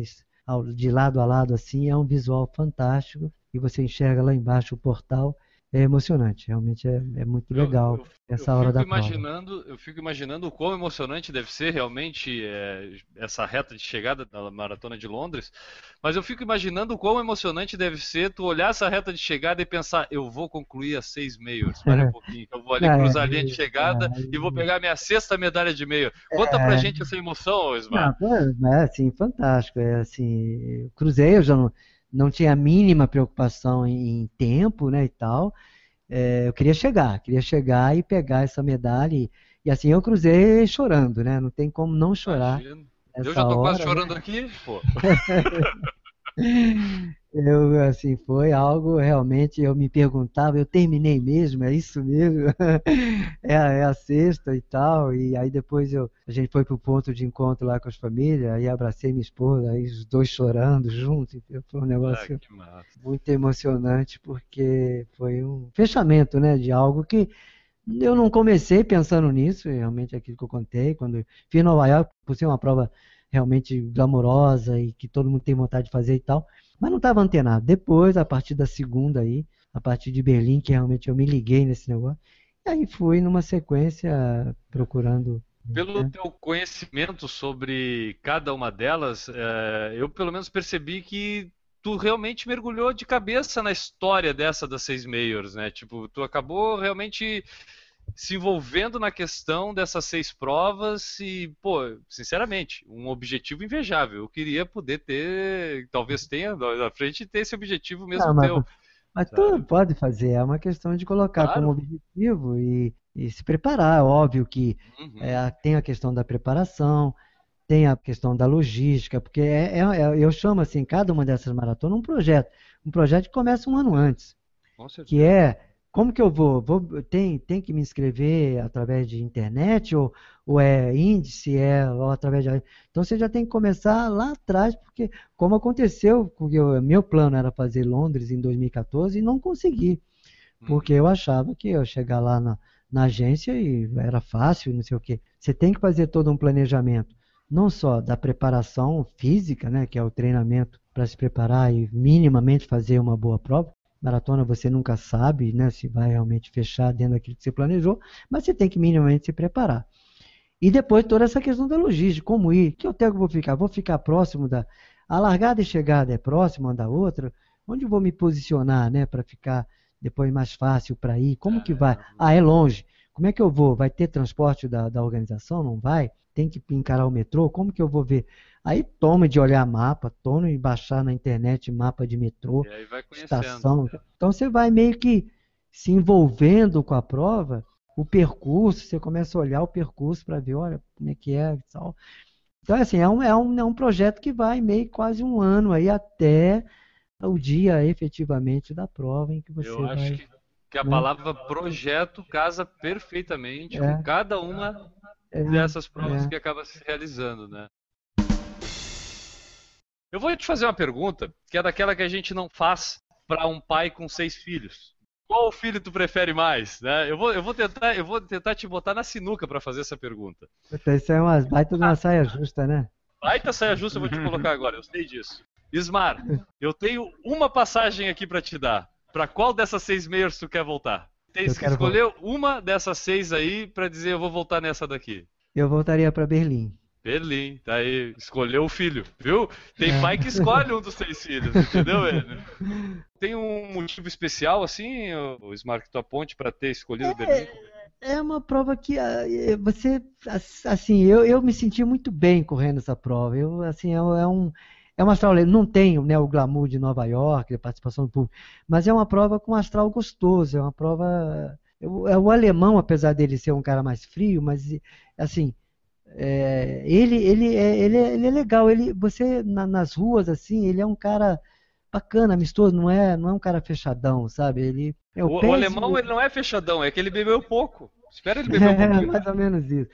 de lado a lado assim, é um visual fantástico e você enxerga lá embaixo o portal é emocionante, realmente é, é muito legal eu, eu, essa eu hora da imaginando, prova. Eu fico imaginando o quão emocionante deve ser realmente é, essa reta de chegada da Maratona de Londres, mas eu fico imaginando o quão emocionante deve ser tu olhar essa reta de chegada e pensar, eu vou concluir as seis meios, espera um pouquinho, eu vou ali é, cruzar a linha de chegada é, e vou pegar minha sexta medalha de meio. Conta pra é. gente essa emoção, Osmar. é assim, fantástico, é assim, cruzei, eu já não não tinha a mínima preocupação em, em tempo, né, e tal. É, eu queria chegar, queria chegar e pegar essa medalha. E, e, assim eu cruzei chorando, né? Não tem como não chorar. Eu já tô hora, quase né? chorando né? aqui, pô. Eu, assim, foi algo realmente, eu me perguntava, eu terminei mesmo, é isso mesmo? é, a, é a sexta e tal, e aí depois eu, a gente foi pro ponto de encontro lá com as famílias, aí abracei minha esposa, aí os dois chorando juntos, foi um negócio ah, muito emocionante, porque foi um fechamento, né, de algo que eu não comecei pensando nisso, realmente aquilo que eu contei, quando fiz Nova York, por ser uma prova realmente glamourosa e que todo mundo tem vontade de fazer e tal, mas não estava antenado. Depois, a partir da segunda aí, a partir de Berlim, que realmente eu me liguei nesse negócio, e aí fui numa sequência procurando. Pelo né? teu conhecimento sobre cada uma delas, é, eu pelo menos percebi que tu realmente mergulhou de cabeça na história dessa das seis Mayors, né? Tipo, tu acabou realmente se envolvendo na questão dessas seis provas e, pô, sinceramente, um objetivo invejável. Eu queria poder ter, talvez tenha na frente, ter esse objetivo mesmo ah, mas, teu. Mas tu pode fazer, é uma questão de colocar claro. como objetivo e, e, se preparar. Óbvio que uhum. é, tem a questão da preparação, tem a questão da logística, porque é, é, é, eu chamo assim, cada uma dessas maratonas um projeto. Um projeto que começa um ano antes. Que é como que eu vou? vou tem, tem que me inscrever através de internet ou, ou é índice, é ou através de... Então você já tem que começar lá atrás, porque como aconteceu, porque o meu plano era fazer Londres em 2014 e não consegui, porque eu achava que eu chegar lá na, na agência e era fácil, não sei o quê. Você tem que fazer todo um planejamento, não só da preparação física, né, que é o treinamento para se preparar e minimamente fazer uma boa prova, Maratona você nunca sabe né, se vai realmente fechar dentro daquilo que você planejou, mas você tem que minimamente se preparar. E depois toda essa questão da logística, como ir, que hotel que eu vou ficar? Vou ficar próximo da. A largada e chegada é próxima uma da outra? Onde eu vou me posicionar, né, para ficar depois mais fácil para ir? Como que vai? Ah, é longe. Como é que eu vou? Vai ter transporte da, da organização? Não vai? Tem que encarar o metrô? Como que eu vou ver? Aí toma de olhar mapa, toma de baixar na internet mapa de metrô, estação. Né? Então você vai meio que se envolvendo com a prova, o percurso, você começa a olhar o percurso para ver, olha, como é que é e tal. Então, assim, é um, é, um, é um projeto que vai meio quase um ano aí até o dia efetivamente da prova em que você Eu vai... acho que, que a né? palavra projeto casa perfeitamente é. com cada uma é, dessas provas é. que acaba se realizando, né? Eu vou te fazer uma pergunta, que é daquela que a gente não faz para um pai com seis filhos. Qual filho tu prefere mais? Né? Eu, vou, eu, vou tentar, eu vou tentar te botar na sinuca para fazer essa pergunta. Isso é uma baita de uma saia justa, né? Baita saia justa eu vou te colocar agora, eu sei disso. Ismar, eu tenho uma passagem aqui para te dar. Para qual dessas seis meias tu quer voltar? Tem que escolher voltar. uma dessas seis aí para dizer eu vou voltar nessa daqui. Eu voltaria para Berlim. Berlim, tá aí, escolheu o filho, viu? Tem é. pai que escolhe um dos seis filhos, entendeu, velho? Tem um motivo especial, assim, o Smart, que tu aponte para ter escolhido é, Berlim? É uma prova que ah, você, assim, eu, eu me senti muito bem correndo essa prova. Eu, assim, é, é um, é uma astral, não tem né, o glamour de Nova York, a participação do público, mas é uma prova com astral gostoso, é uma prova... É o alemão, apesar dele ser um cara mais frio, mas, assim, é, ele, ele, é, ele, é, ele é legal. Ele, você na, nas ruas assim, ele é um cara bacana, amistoso, não é, não é um cara fechadão, sabe? Ele é o, o, o alemão ele não é fechadão, é que ele bebeu pouco. Espera ele beber um pouquinho. É, mais ou menos isso.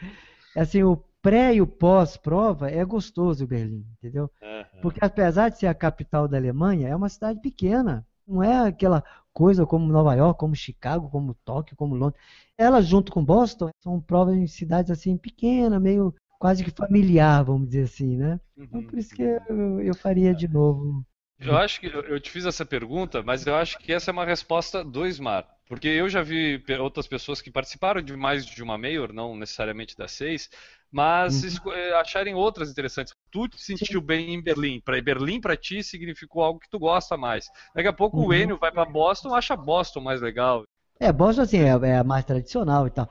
Assim, o pré e o pós-prova é gostoso o Berlim, entendeu? Uhum. Porque apesar de ser a capital da Alemanha, é uma cidade pequena. Não é aquela coisa como Nova York, como Chicago, como Tóquio, como Londres. Ela junto com Boston são provas em cidades assim pequenas, meio quase que familiar, vamos dizer assim, né? Uhum. Então, por isso que eu, eu faria de novo eu acho que eu te fiz essa pergunta, mas eu acho que essa é uma resposta do Smart. Porque eu já vi outras pessoas que participaram de mais de uma Mayor, não necessariamente das seis, mas uhum. Eh, acharem outras interessantes. Tu te sentiu bem em Berlim. Para Berlim para ti significou algo que tu gosta mais. Daqui a pouco uhum. o Enio vai para Boston, acha Boston mais legal. É, Boston assim é, é a mais tradicional e tal.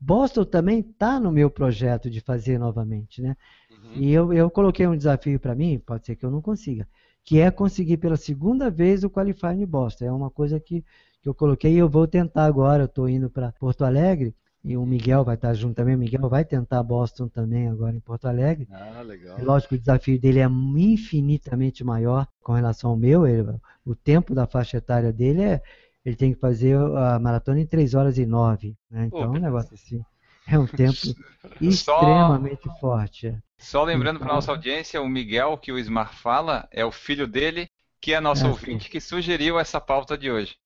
Boston também está no meu projeto de fazer novamente, né? Uhum. E eu, eu coloquei um desafio para mim, pode ser que eu não consiga, que é conseguir pela segunda vez o qualifying em Boston. É uma coisa que, que eu coloquei e eu vou tentar agora. Eu estou indo para Porto Alegre e o Miguel vai estar junto também. O Miguel vai tentar Boston também agora em Porto Alegre. Ah, legal. E, lógico, o desafio dele é infinitamente maior com relação ao meu. Ele, o tempo da faixa etária dele é. Ele tem que fazer a maratona em 3 horas e 9. Né? Então, é um negócio assim. É um tempo extremamente forte. É. Só lembrando para nossa audiência, o Miguel, que o Ismar fala, é o filho dele, que é nosso é, ouvinte, sim. que sugeriu essa pauta de hoje.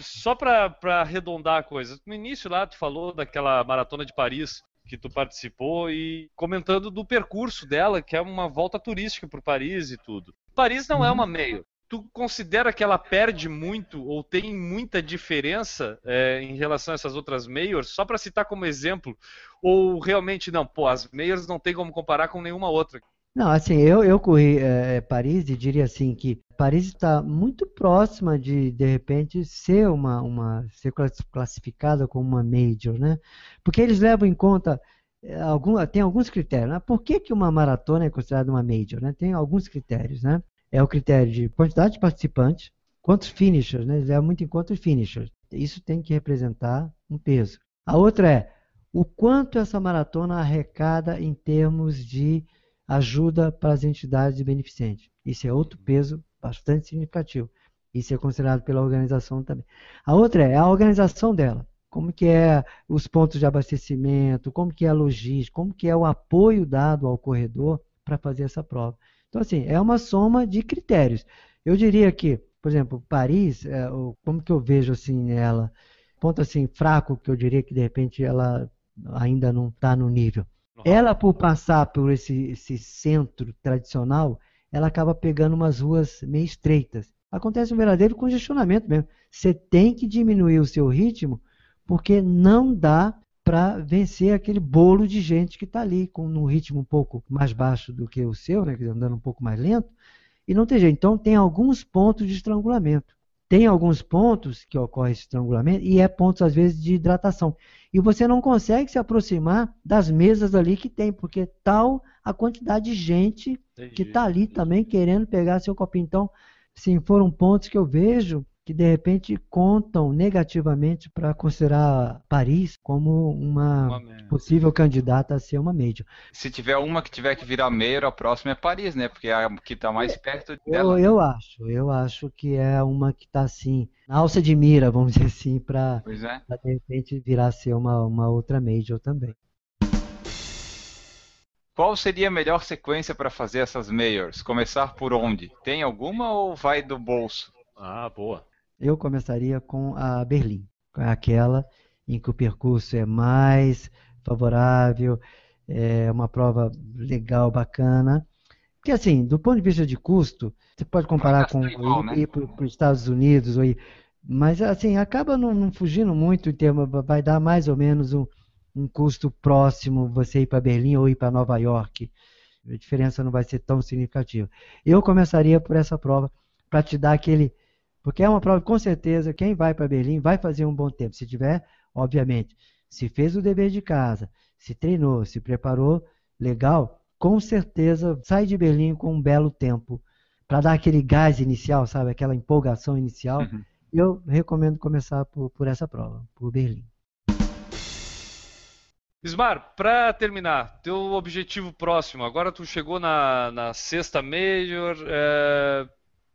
Só para arredondar a coisa, no início lá tu falou daquela maratona de Paris que tu participou e comentando do percurso dela, que é uma volta turística para Paris e tudo. Paris não é uhum. uma meio tu considera que ela perde muito ou tem muita diferença é, em relação a essas outras majors? Só para citar como exemplo, ou realmente não? Pô, as majors não tem como comparar com nenhuma outra. Não, assim, eu, eu corri é, Paris e diria assim que Paris está muito próxima de, de repente, ser uma, uma ser classificada como uma major, né? Porque eles levam em conta é, algum, tem alguns critérios, né? Por que, que uma maratona é considerada uma major, né? Tem alguns critérios, né? É o critério de quantidade de participantes, quantos finishers, né? Eles levam muito em conta os finishers. Isso tem que representar um peso. A outra é o quanto essa maratona arrecada em termos de ajuda para as entidades beneficentes. Isso é outro peso bastante significativo. Isso é considerado pela organização também. A outra é a organização dela. Como que é os pontos de abastecimento, como que é a logística, como que é o apoio dado ao corredor para fazer essa prova. Então, assim, é uma soma de critérios. Eu diria que, por exemplo, Paris, é, como que eu vejo assim ela, ponto assim fraco que eu diria que de repente ela ainda não está no nível. Uhum. Ela, por passar por esse, esse centro tradicional, ela acaba pegando umas ruas meio estreitas. Acontece um verdadeiro congestionamento mesmo. Você tem que diminuir o seu ritmo, porque não dá para vencer aquele bolo de gente que está ali, com um ritmo um pouco mais baixo do que o seu, né, andando um pouco mais lento, e não tem jeito. Então, tem alguns pontos de estrangulamento. Tem alguns pontos que ocorre esse estrangulamento, e é pontos, às vezes, de hidratação. E você não consegue se aproximar das mesas ali que tem, porque tal a quantidade de gente Entendi. que está ali também querendo pegar seu copinho. Então, sim, foram pontos que eu vejo que de repente contam negativamente para considerar Paris como uma, uma possível candidata a ser uma major. Se tiver uma que tiver que virar major, a próxima é Paris, né? Porque é a que está mais é, perto dela. Eu, eu acho, eu acho que é uma que está assim, na alça de mira, vamos dizer assim, para é. de repente virar a ser uma, uma outra major também. Qual seria a melhor sequência para fazer essas majors? Começar por onde? Tem alguma ou vai do bolso? Ah, boa eu começaria com a Berlim, aquela em que o percurso é mais favorável, é uma prova legal, bacana. Porque, assim, do ponto de vista de custo, você pode comparar com igual, ir, né? ir para os Estados Unidos, ou ir, mas, assim, acaba não, não fugindo muito em termos, vai dar mais ou menos um, um custo próximo você ir para Berlim ou ir para Nova York. A diferença não vai ser tão significativa. Eu começaria por essa prova, para te dar aquele porque é uma prova, com certeza, quem vai para Berlim vai fazer um bom tempo. Se tiver, obviamente, se fez o dever de casa, se treinou, se preparou, legal, com certeza sai de Berlim com um belo tempo. Para dar aquele gás inicial, sabe? Aquela empolgação inicial. Uhum. Eu recomendo começar por, por essa prova, por Berlim. Ismar, para terminar, teu objetivo próximo, agora tu chegou na, na sexta Major, é,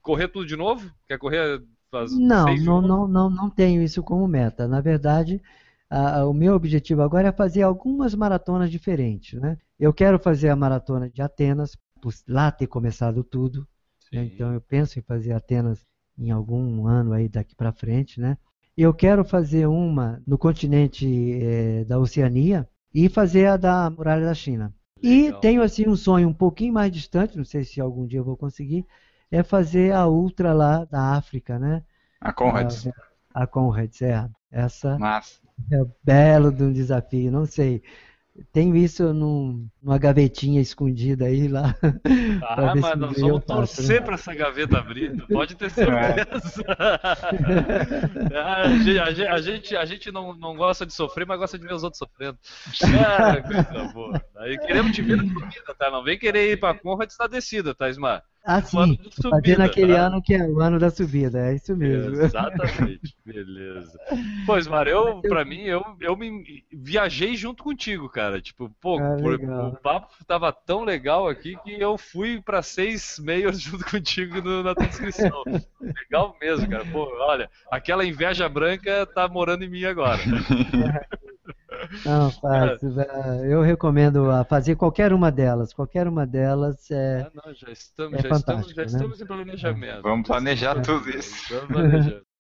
correr tudo de novo? Quer correr as Não, seis não, não, não, não tenho isso como meta. Na verdade, a- o meu objetivo agora é fazer algumas maratonas diferentes, né? Eu quero fazer a maratona de Atenas, por lá ter começado tudo, né? Então eu penso em fazer Atenas em algum ano aí daqui para frente, né? Eu quero fazer uma no continente eh, da Oceania e fazer a da Muralha da China. E Legal. tenho assim um sonho um pouquinho mais distante, não sei se algum dia eu vou conseguir, é fazer a ultra lá da África, né? A Conrads. A, a Conrads, é. Essa Massa. é belo de um desafio, não sei. Tenho isso num- numa gavetinha escondida aí lá. Ah, mas nós vamos torcer para essa gaveta abrir, pode ter certeza. a, gente, a gente- a gente, a gente não, não gosta de sofrer, mas gosta de ver os outros sofrendo. Ah, coisa boa. Aí queremos te ver na subida, tá? Não vem querer ir pra Conrad está descida, tá, Ismar? Ah, sim, fazer subida, naquele tá? ano que é o ano da subida, é isso mesmo. Exatamente, beleza. Pois, Mar, eu, pra mim, eu, eu me viajei junto contigo, cara. Tipo, pô, Ah, por- o papo tava tão legal aqui que eu fui pra seis meios junto contigo no- na tua inscrição. legal mesmo, cara. Pô, olha, aquela inveja branca tá morando em mim agora. Não, fácil. é, Eu recomendo a fazer qualquer uma delas. Qualquer uma delas é. Ah, não, já estamos, É já estamos, já né? estamos em planejamento. Vamos planejar tudo isso. Estamos planejando.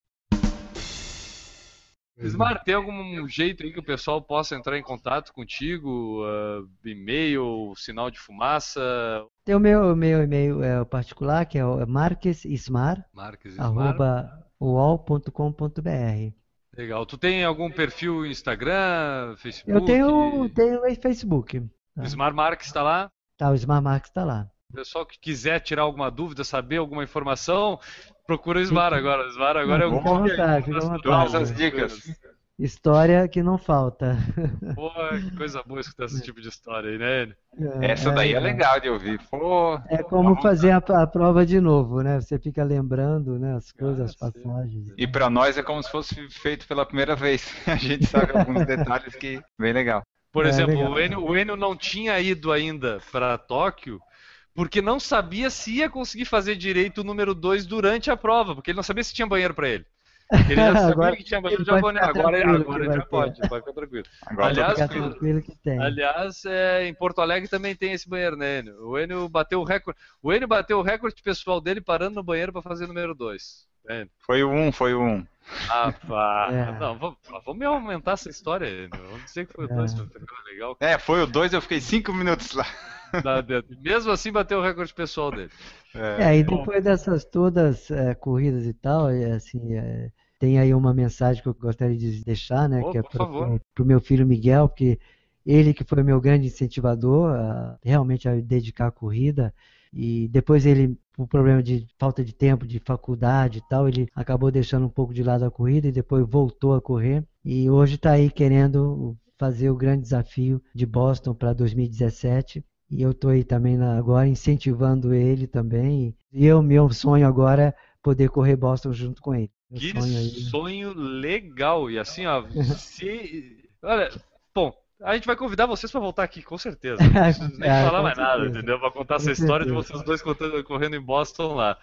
Ismar, tem algum jeito aí que o pessoal possa entrar em contato contigo? ah, e-mail, sinal de fumaça? Tem o meu, meu e-mail é, o particular, que é o marquesismar, Marques Ismar. arroba uol.com.br. Legal. Tu tem algum perfil Instagram, Facebook? Eu tenho, tenho Facebook. O Ismar Marques está lá? Tá, o Smart Marques está lá. O pessoal que quiser tirar alguma dúvida, saber alguma informação, procura o Ismar agora. O Ismar agora é o Fica à vontade, vontade. Todas as dicas. História que não falta. Pô, que coisa boa escutar esse tipo de história aí, né? Enio? Essa daí é legal de ouvir. Pô, É como fazer a, a prova de novo, né? Você fica lembrando, né, as coisas, as Ah, passagens. e pra nós é como se fosse feito pela primeira vez. A gente sabe alguns detalhes que bem legal. Por É, exemplo, legal. o Enio, o Enio não tinha ido ainda para Tóquio porque não sabia se ia conseguir fazer direito o número 2 durante a prova, porque ele não sabia se tinha banheiro para ele. Ele já sabia Agora que tinha banheiro. ficar Agora, agora já ter. pode, pode ficar tranquilo. Agora Aliás, tranquilo que tem. Aliás, é, em Porto Alegre também tem esse banheiro, né, Enio? O Enio bateu o recorde. O Enio bateu o recorde pessoal dele parando no banheiro para fazer o número 2. foi o um, foi o um. Ah, pá. É. Não, vamos, vamos aumentar essa história, Enio. Vamos dizer que foi o É. 2 legal. É, foi o dois, eu fiquei cinco minutos lá. Mesmo assim, bateu o recorde pessoal dele. É, e depois dessas todas é, corridas e tal, é, assim, é, tem aí uma mensagem que eu gostaria de deixar, né, Oh, que é por favor. para o meu filho Miguel, porque ele que foi meu grande incentivador a, realmente a dedicar à corrida, e depois ele, por problema de falta de tempo, de faculdade e tal, ele acabou deixando um pouco de lado a corrida e depois voltou a correr, e hoje está aí querendo fazer o grande desafio de Boston para 2017. E eu estou aí também na- agora incentivando ele também. E eu, meu sonho agora é poder correr Boston junto com ele. Meu Que sonho aí. sonho legal. E assim, ó, se. Olha, bom, a gente vai convidar vocês para voltar aqui, com certeza. Não preciso nem É, falar com mais nada, certeza. entendeu? Para contar essa Com história de certeza. vocês dois contando- correndo em Boston lá.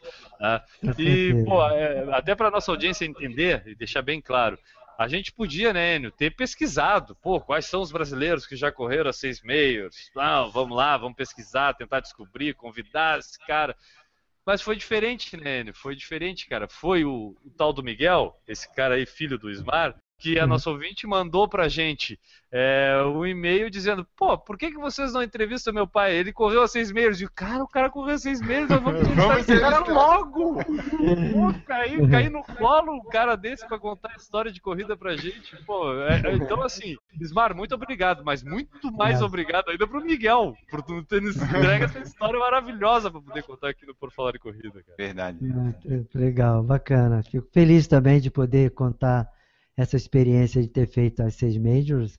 Com E, certeza. pô, é, até para nossa audiência entender e deixar bem claro. A gente podia, né, Enio, ter pesquisado, pô, quais são os brasileiros que já correram a seis meios? Não, vamos lá, vamos pesquisar, tentar descobrir, convidar esse cara. Mas foi diferente, né, Enio? Foi diferente, cara. Foi o, o tal do Miguel, esse cara aí, filho do Ismar, que a Uhum. nossa ouvinte mandou pra gente é, um e-mail dizendo, pô, por que, que vocês não entrevistam meu pai? Ele correu a seis meios. E o cara, o cara correu a seis meios, nós vamos entrevistar esse cara logo! Pô, cair, cair no colo um cara desse pra contar a história de corrida pra gente. Pô, é- é- então assim, Ismar, muito obrigado, mas muito mais É. obrigado ainda pro Miguel, por tu ter nos entregue essa história maravilhosa pra poder contar aqui no Por Falar em Corrida, cara. Verdade. É, Legal, bacana. Fico feliz também de poder contar essa experiência de ter feito as seis majors.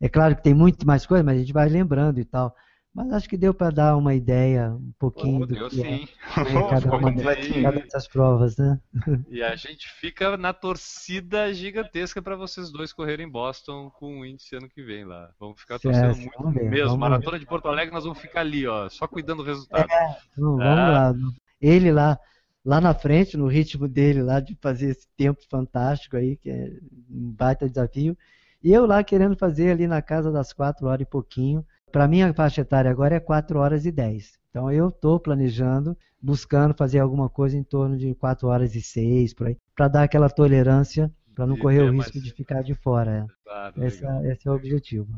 É claro que tem muito mais coisa, mas a gente vai lembrando e tal. Mas acho que deu para dar uma ideia um pouquinho Oh, do que é sim. cada Ficou uma cada dessas provas, né? E a gente fica na torcida gigantesca para vocês dois correrem em Boston com o índice ano que vem lá. Vamos ficar torcendo Certo, muito ver, mesmo. Maratona de Porto Alegre, nós vamos ficar ali, ó, só cuidando do resultado. Então, vamos Ah. lá. Ele lá, lá na frente, no ritmo dele lá de fazer esse tempo fantástico aí, que é um baita desafio. E eu lá querendo fazer ali na casa das 4 horas e pouquinho. Para mim a faixa etária agora é 4 horas e 10. Então eu estou planejando, buscando fazer alguma coisa em torno de 4 horas e 6, por aí, para dar aquela tolerância, para não correr o ter risco de ficar de fora. Claro, é. Esse, legal. é- esse é o objetivo.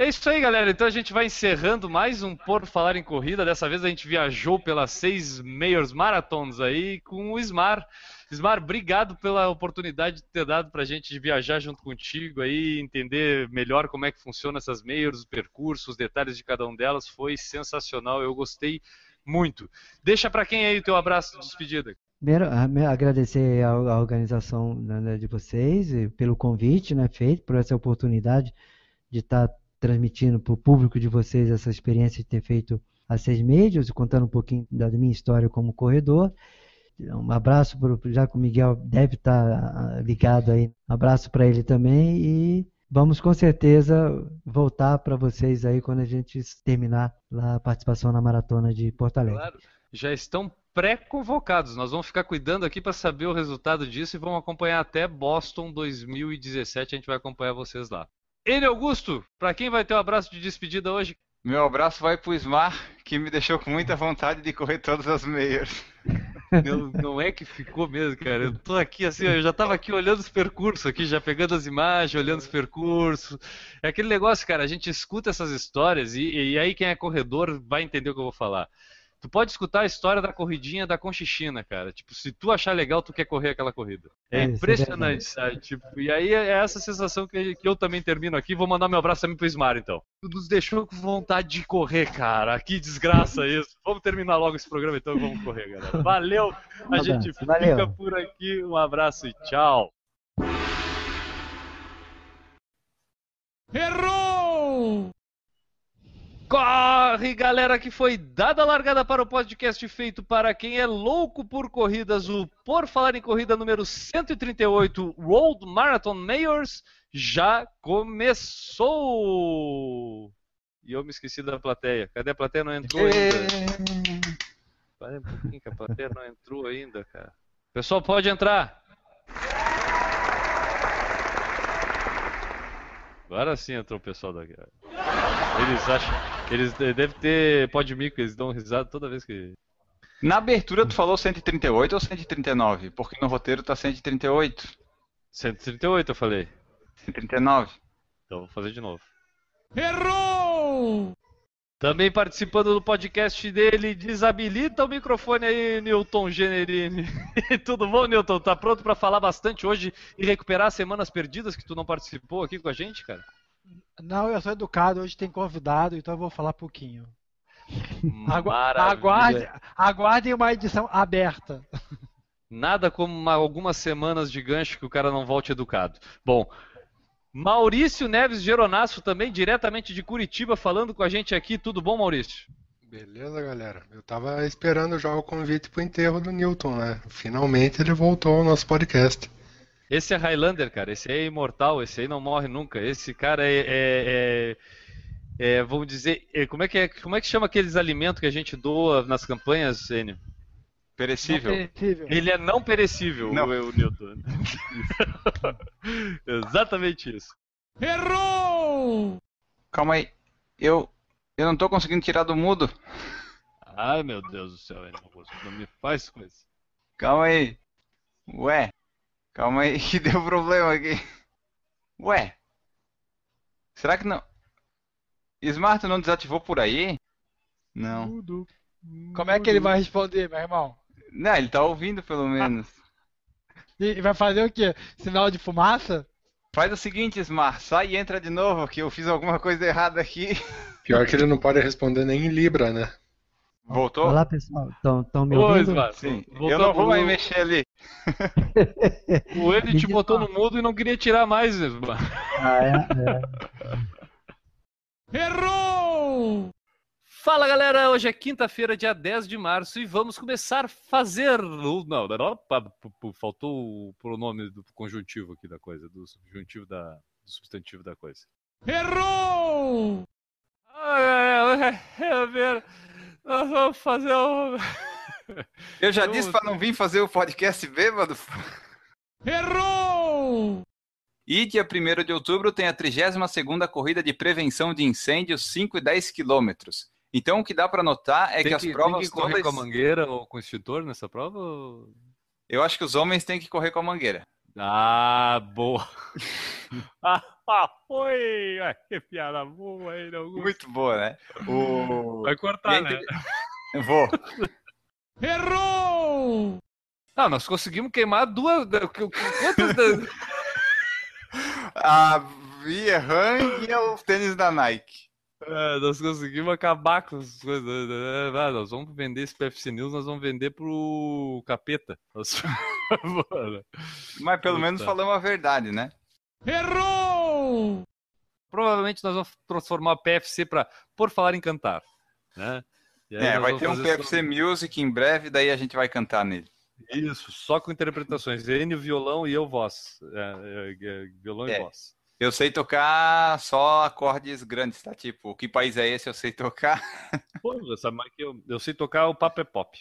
É isso aí, galera. Então a gente vai encerrando mais um Por Falar em Corrida. Dessa vez a gente viajou pelas seis Mayors Marathons aí com o Ismar. Ismar, obrigado pela oportunidade de ter dado pra gente de viajar junto contigo aí, entender melhor como é que funcionam essas Mayors, os percursos, os detalhes de cada um delas. Foi sensacional, eu gostei muito. Deixa pra quem aí o teu abraço de despedida. Primeiro, a- me- agradecer a, a organização né, de vocês pelo convite né, feito, por essa oportunidade de estar transmitindo para o público de vocês essa experiência de ter feito as seis médias e contando um pouquinho da minha história como corredor. Um abraço, pro, já que o Miguel deve estar ah, ligado aí, um abraço para ele também e vamos com certeza voltar para vocês aí quando a gente terminar a participação na maratona de Porto Alegre. Claro. Já estão pré-convocados. Nós vamos ficar cuidando aqui para saber o resultado disso e vamos acompanhar até Boston 2017. A gente vai acompanhar vocês lá. Ele Augusto, para quem vai ter o abraço de despedida hoje? Meu abraço vai pro Smar, que me deixou com muita vontade de correr todas as meias. Não, não é que ficou mesmo, cara. Eu tô aqui assim, eu já tava aqui olhando os percursos aqui, já pegando as imagens, olhando os percursos. É aquele negócio, cara, a gente escuta essas histórias e, e aí quem é corredor vai entender o que eu vou falar. Tu pode escutar a história da corridinha da Conchichina, cara. Tipo, se tu achar legal, tu quer correr aquela corrida. É É, é impressionante, sabe? Tipo, e aí é essa sensação que, que eu também termino aqui. Vou mandar meu abraço também pro Ismar, então. Tu nos deixou com vontade de correr, cara. Que desgraça isso. Vamos terminar logo esse programa, então e vamos correr, galera. Valeu! A Um gente fica valeu. por aqui. Um abraço e tchau. Errou! Corre, galera, que foi dada a largada para o podcast feito para quem é louco por corridas, o Por Falar em Corrida número 138, World Marathon Mayors, já começou! E eu me esqueci da plateia. Cadê a plateia? Não entrou ainda. Um pouquinho que a plateia não entrou ainda, cara. Pessoal, pode entrar. Agora sim entrou o pessoal daqui. Eles acham. Eles de- devem ter pode mico, eles dão risada toda vez que. Na abertura tu falou 138 ou 139? Porque no roteiro tá 138. 138 eu falei. 139. Então vou fazer de novo. Errou! Também participando do podcast dele, desabilita o microfone aí, Newton Generini. Tudo bom, Newton? Tá pronto pra falar bastante hoje e recuperar as semanas perdidas que tu não participou aqui com a gente, cara? Não, eu sou educado, hoje tem convidado, então eu vou falar pouquinho. Agu Maravilha. aguarde, aguardem uma edição aberta. Nada como uma- algumas semanas de gancho que o cara não volte educado. Bom, Maurício Neves Geronasso também, diretamente de Curitiba, falando com a gente aqui. Tudo bom, Maurício? Beleza, galera. Eu tava esperando já o convite pro enterro do Newton, né? Finalmente ele voltou ao nosso podcast. Esse é Highlander, cara. Esse aí é imortal. Esse aí não morre nunca. Esse cara é, é- é- é, vamos dizer, é, como é que é, como é que chama aqueles alimentos que a gente doa nas campanhas, Enio? Perecível. Não perecível. Ele é não perecível, Não. O, o Newton. Exatamente isso. Errou! Calma aí. Eu. Eu não tô conseguindo tirar do mudo. Ai, meu Deus do céu, Enio Augusto, não me faz com isso. Calma aí. Ué. Calma aí que deu problema aqui. Ué. Será que não. Smart não desativou por aí? Não. Como é que ele vai responder, meu irmão? Não, ele tá ouvindo pelo menos. E vai fazer o quê? Sinal de fumaça? Faz o seguinte, Smart, sai e entra de novo, que eu fiz alguma coisa errada aqui. Pior que ele não pode responder nem em Libra, né? Voltou? Olá, pessoal. Estão me ouvindo? Ismar, Sim. voltou- eu não vou mais mexer ali. O Me te botou no mudo e não queria tirar mais, Ismar. Ah, é, é. Errou! Fala galera, hoje é quinta-feira, dia 10 de março, e vamos começar a fazer. Não, não, faltou o pronome do conjuntivo aqui da coisa, do subjuntivo da. do substantivo da coisa. Errou! Ah, é, é, é, ver. Nós vamos fazer o. Eu já Eu- disse para não vir fazer o podcast bêbado. Errou! E dia 1 de outubro tem a 32ª Corrida de Prevenção de Incêndios 5 e 10 quilômetros. Então o que dá para notar é tem que as que, provas tem que correr todas... com a mangueira ou com o extintor nessa prova? ou- Eu acho que os homens têm que correr com a mangueira. Ah, boa! ah, foi! Ai, que piada boa aí, não Muito boa, né? O... Vai cortar, Quem né? Eu Vou. Errou! Ah, nós conseguimos queimar duas. Quantas. da- A Via Hang e o tênis da Nike. É, nós conseguimos acabar com as coisas. né? Ah, nós vamos vender esse PFC News, nós vamos vender pro capeta. Nós- Mas pelo Puta. menos falamos a verdade, né? Errou! Provavelmente nós vamos transformar o PFC para Por Falar em Cantar. Né? É, vai ter um PFC Music em breve, daí a gente vai cantar nele. só- Isso, só com interpretações. Enio, violão e eu voz. É, é, é, violão e É. voz. Eu sei tocar só acordes grandes, tá? Tipo, que país é esse? Eu sei tocar. Pô, que eu, eu sei tocar o papo é pop.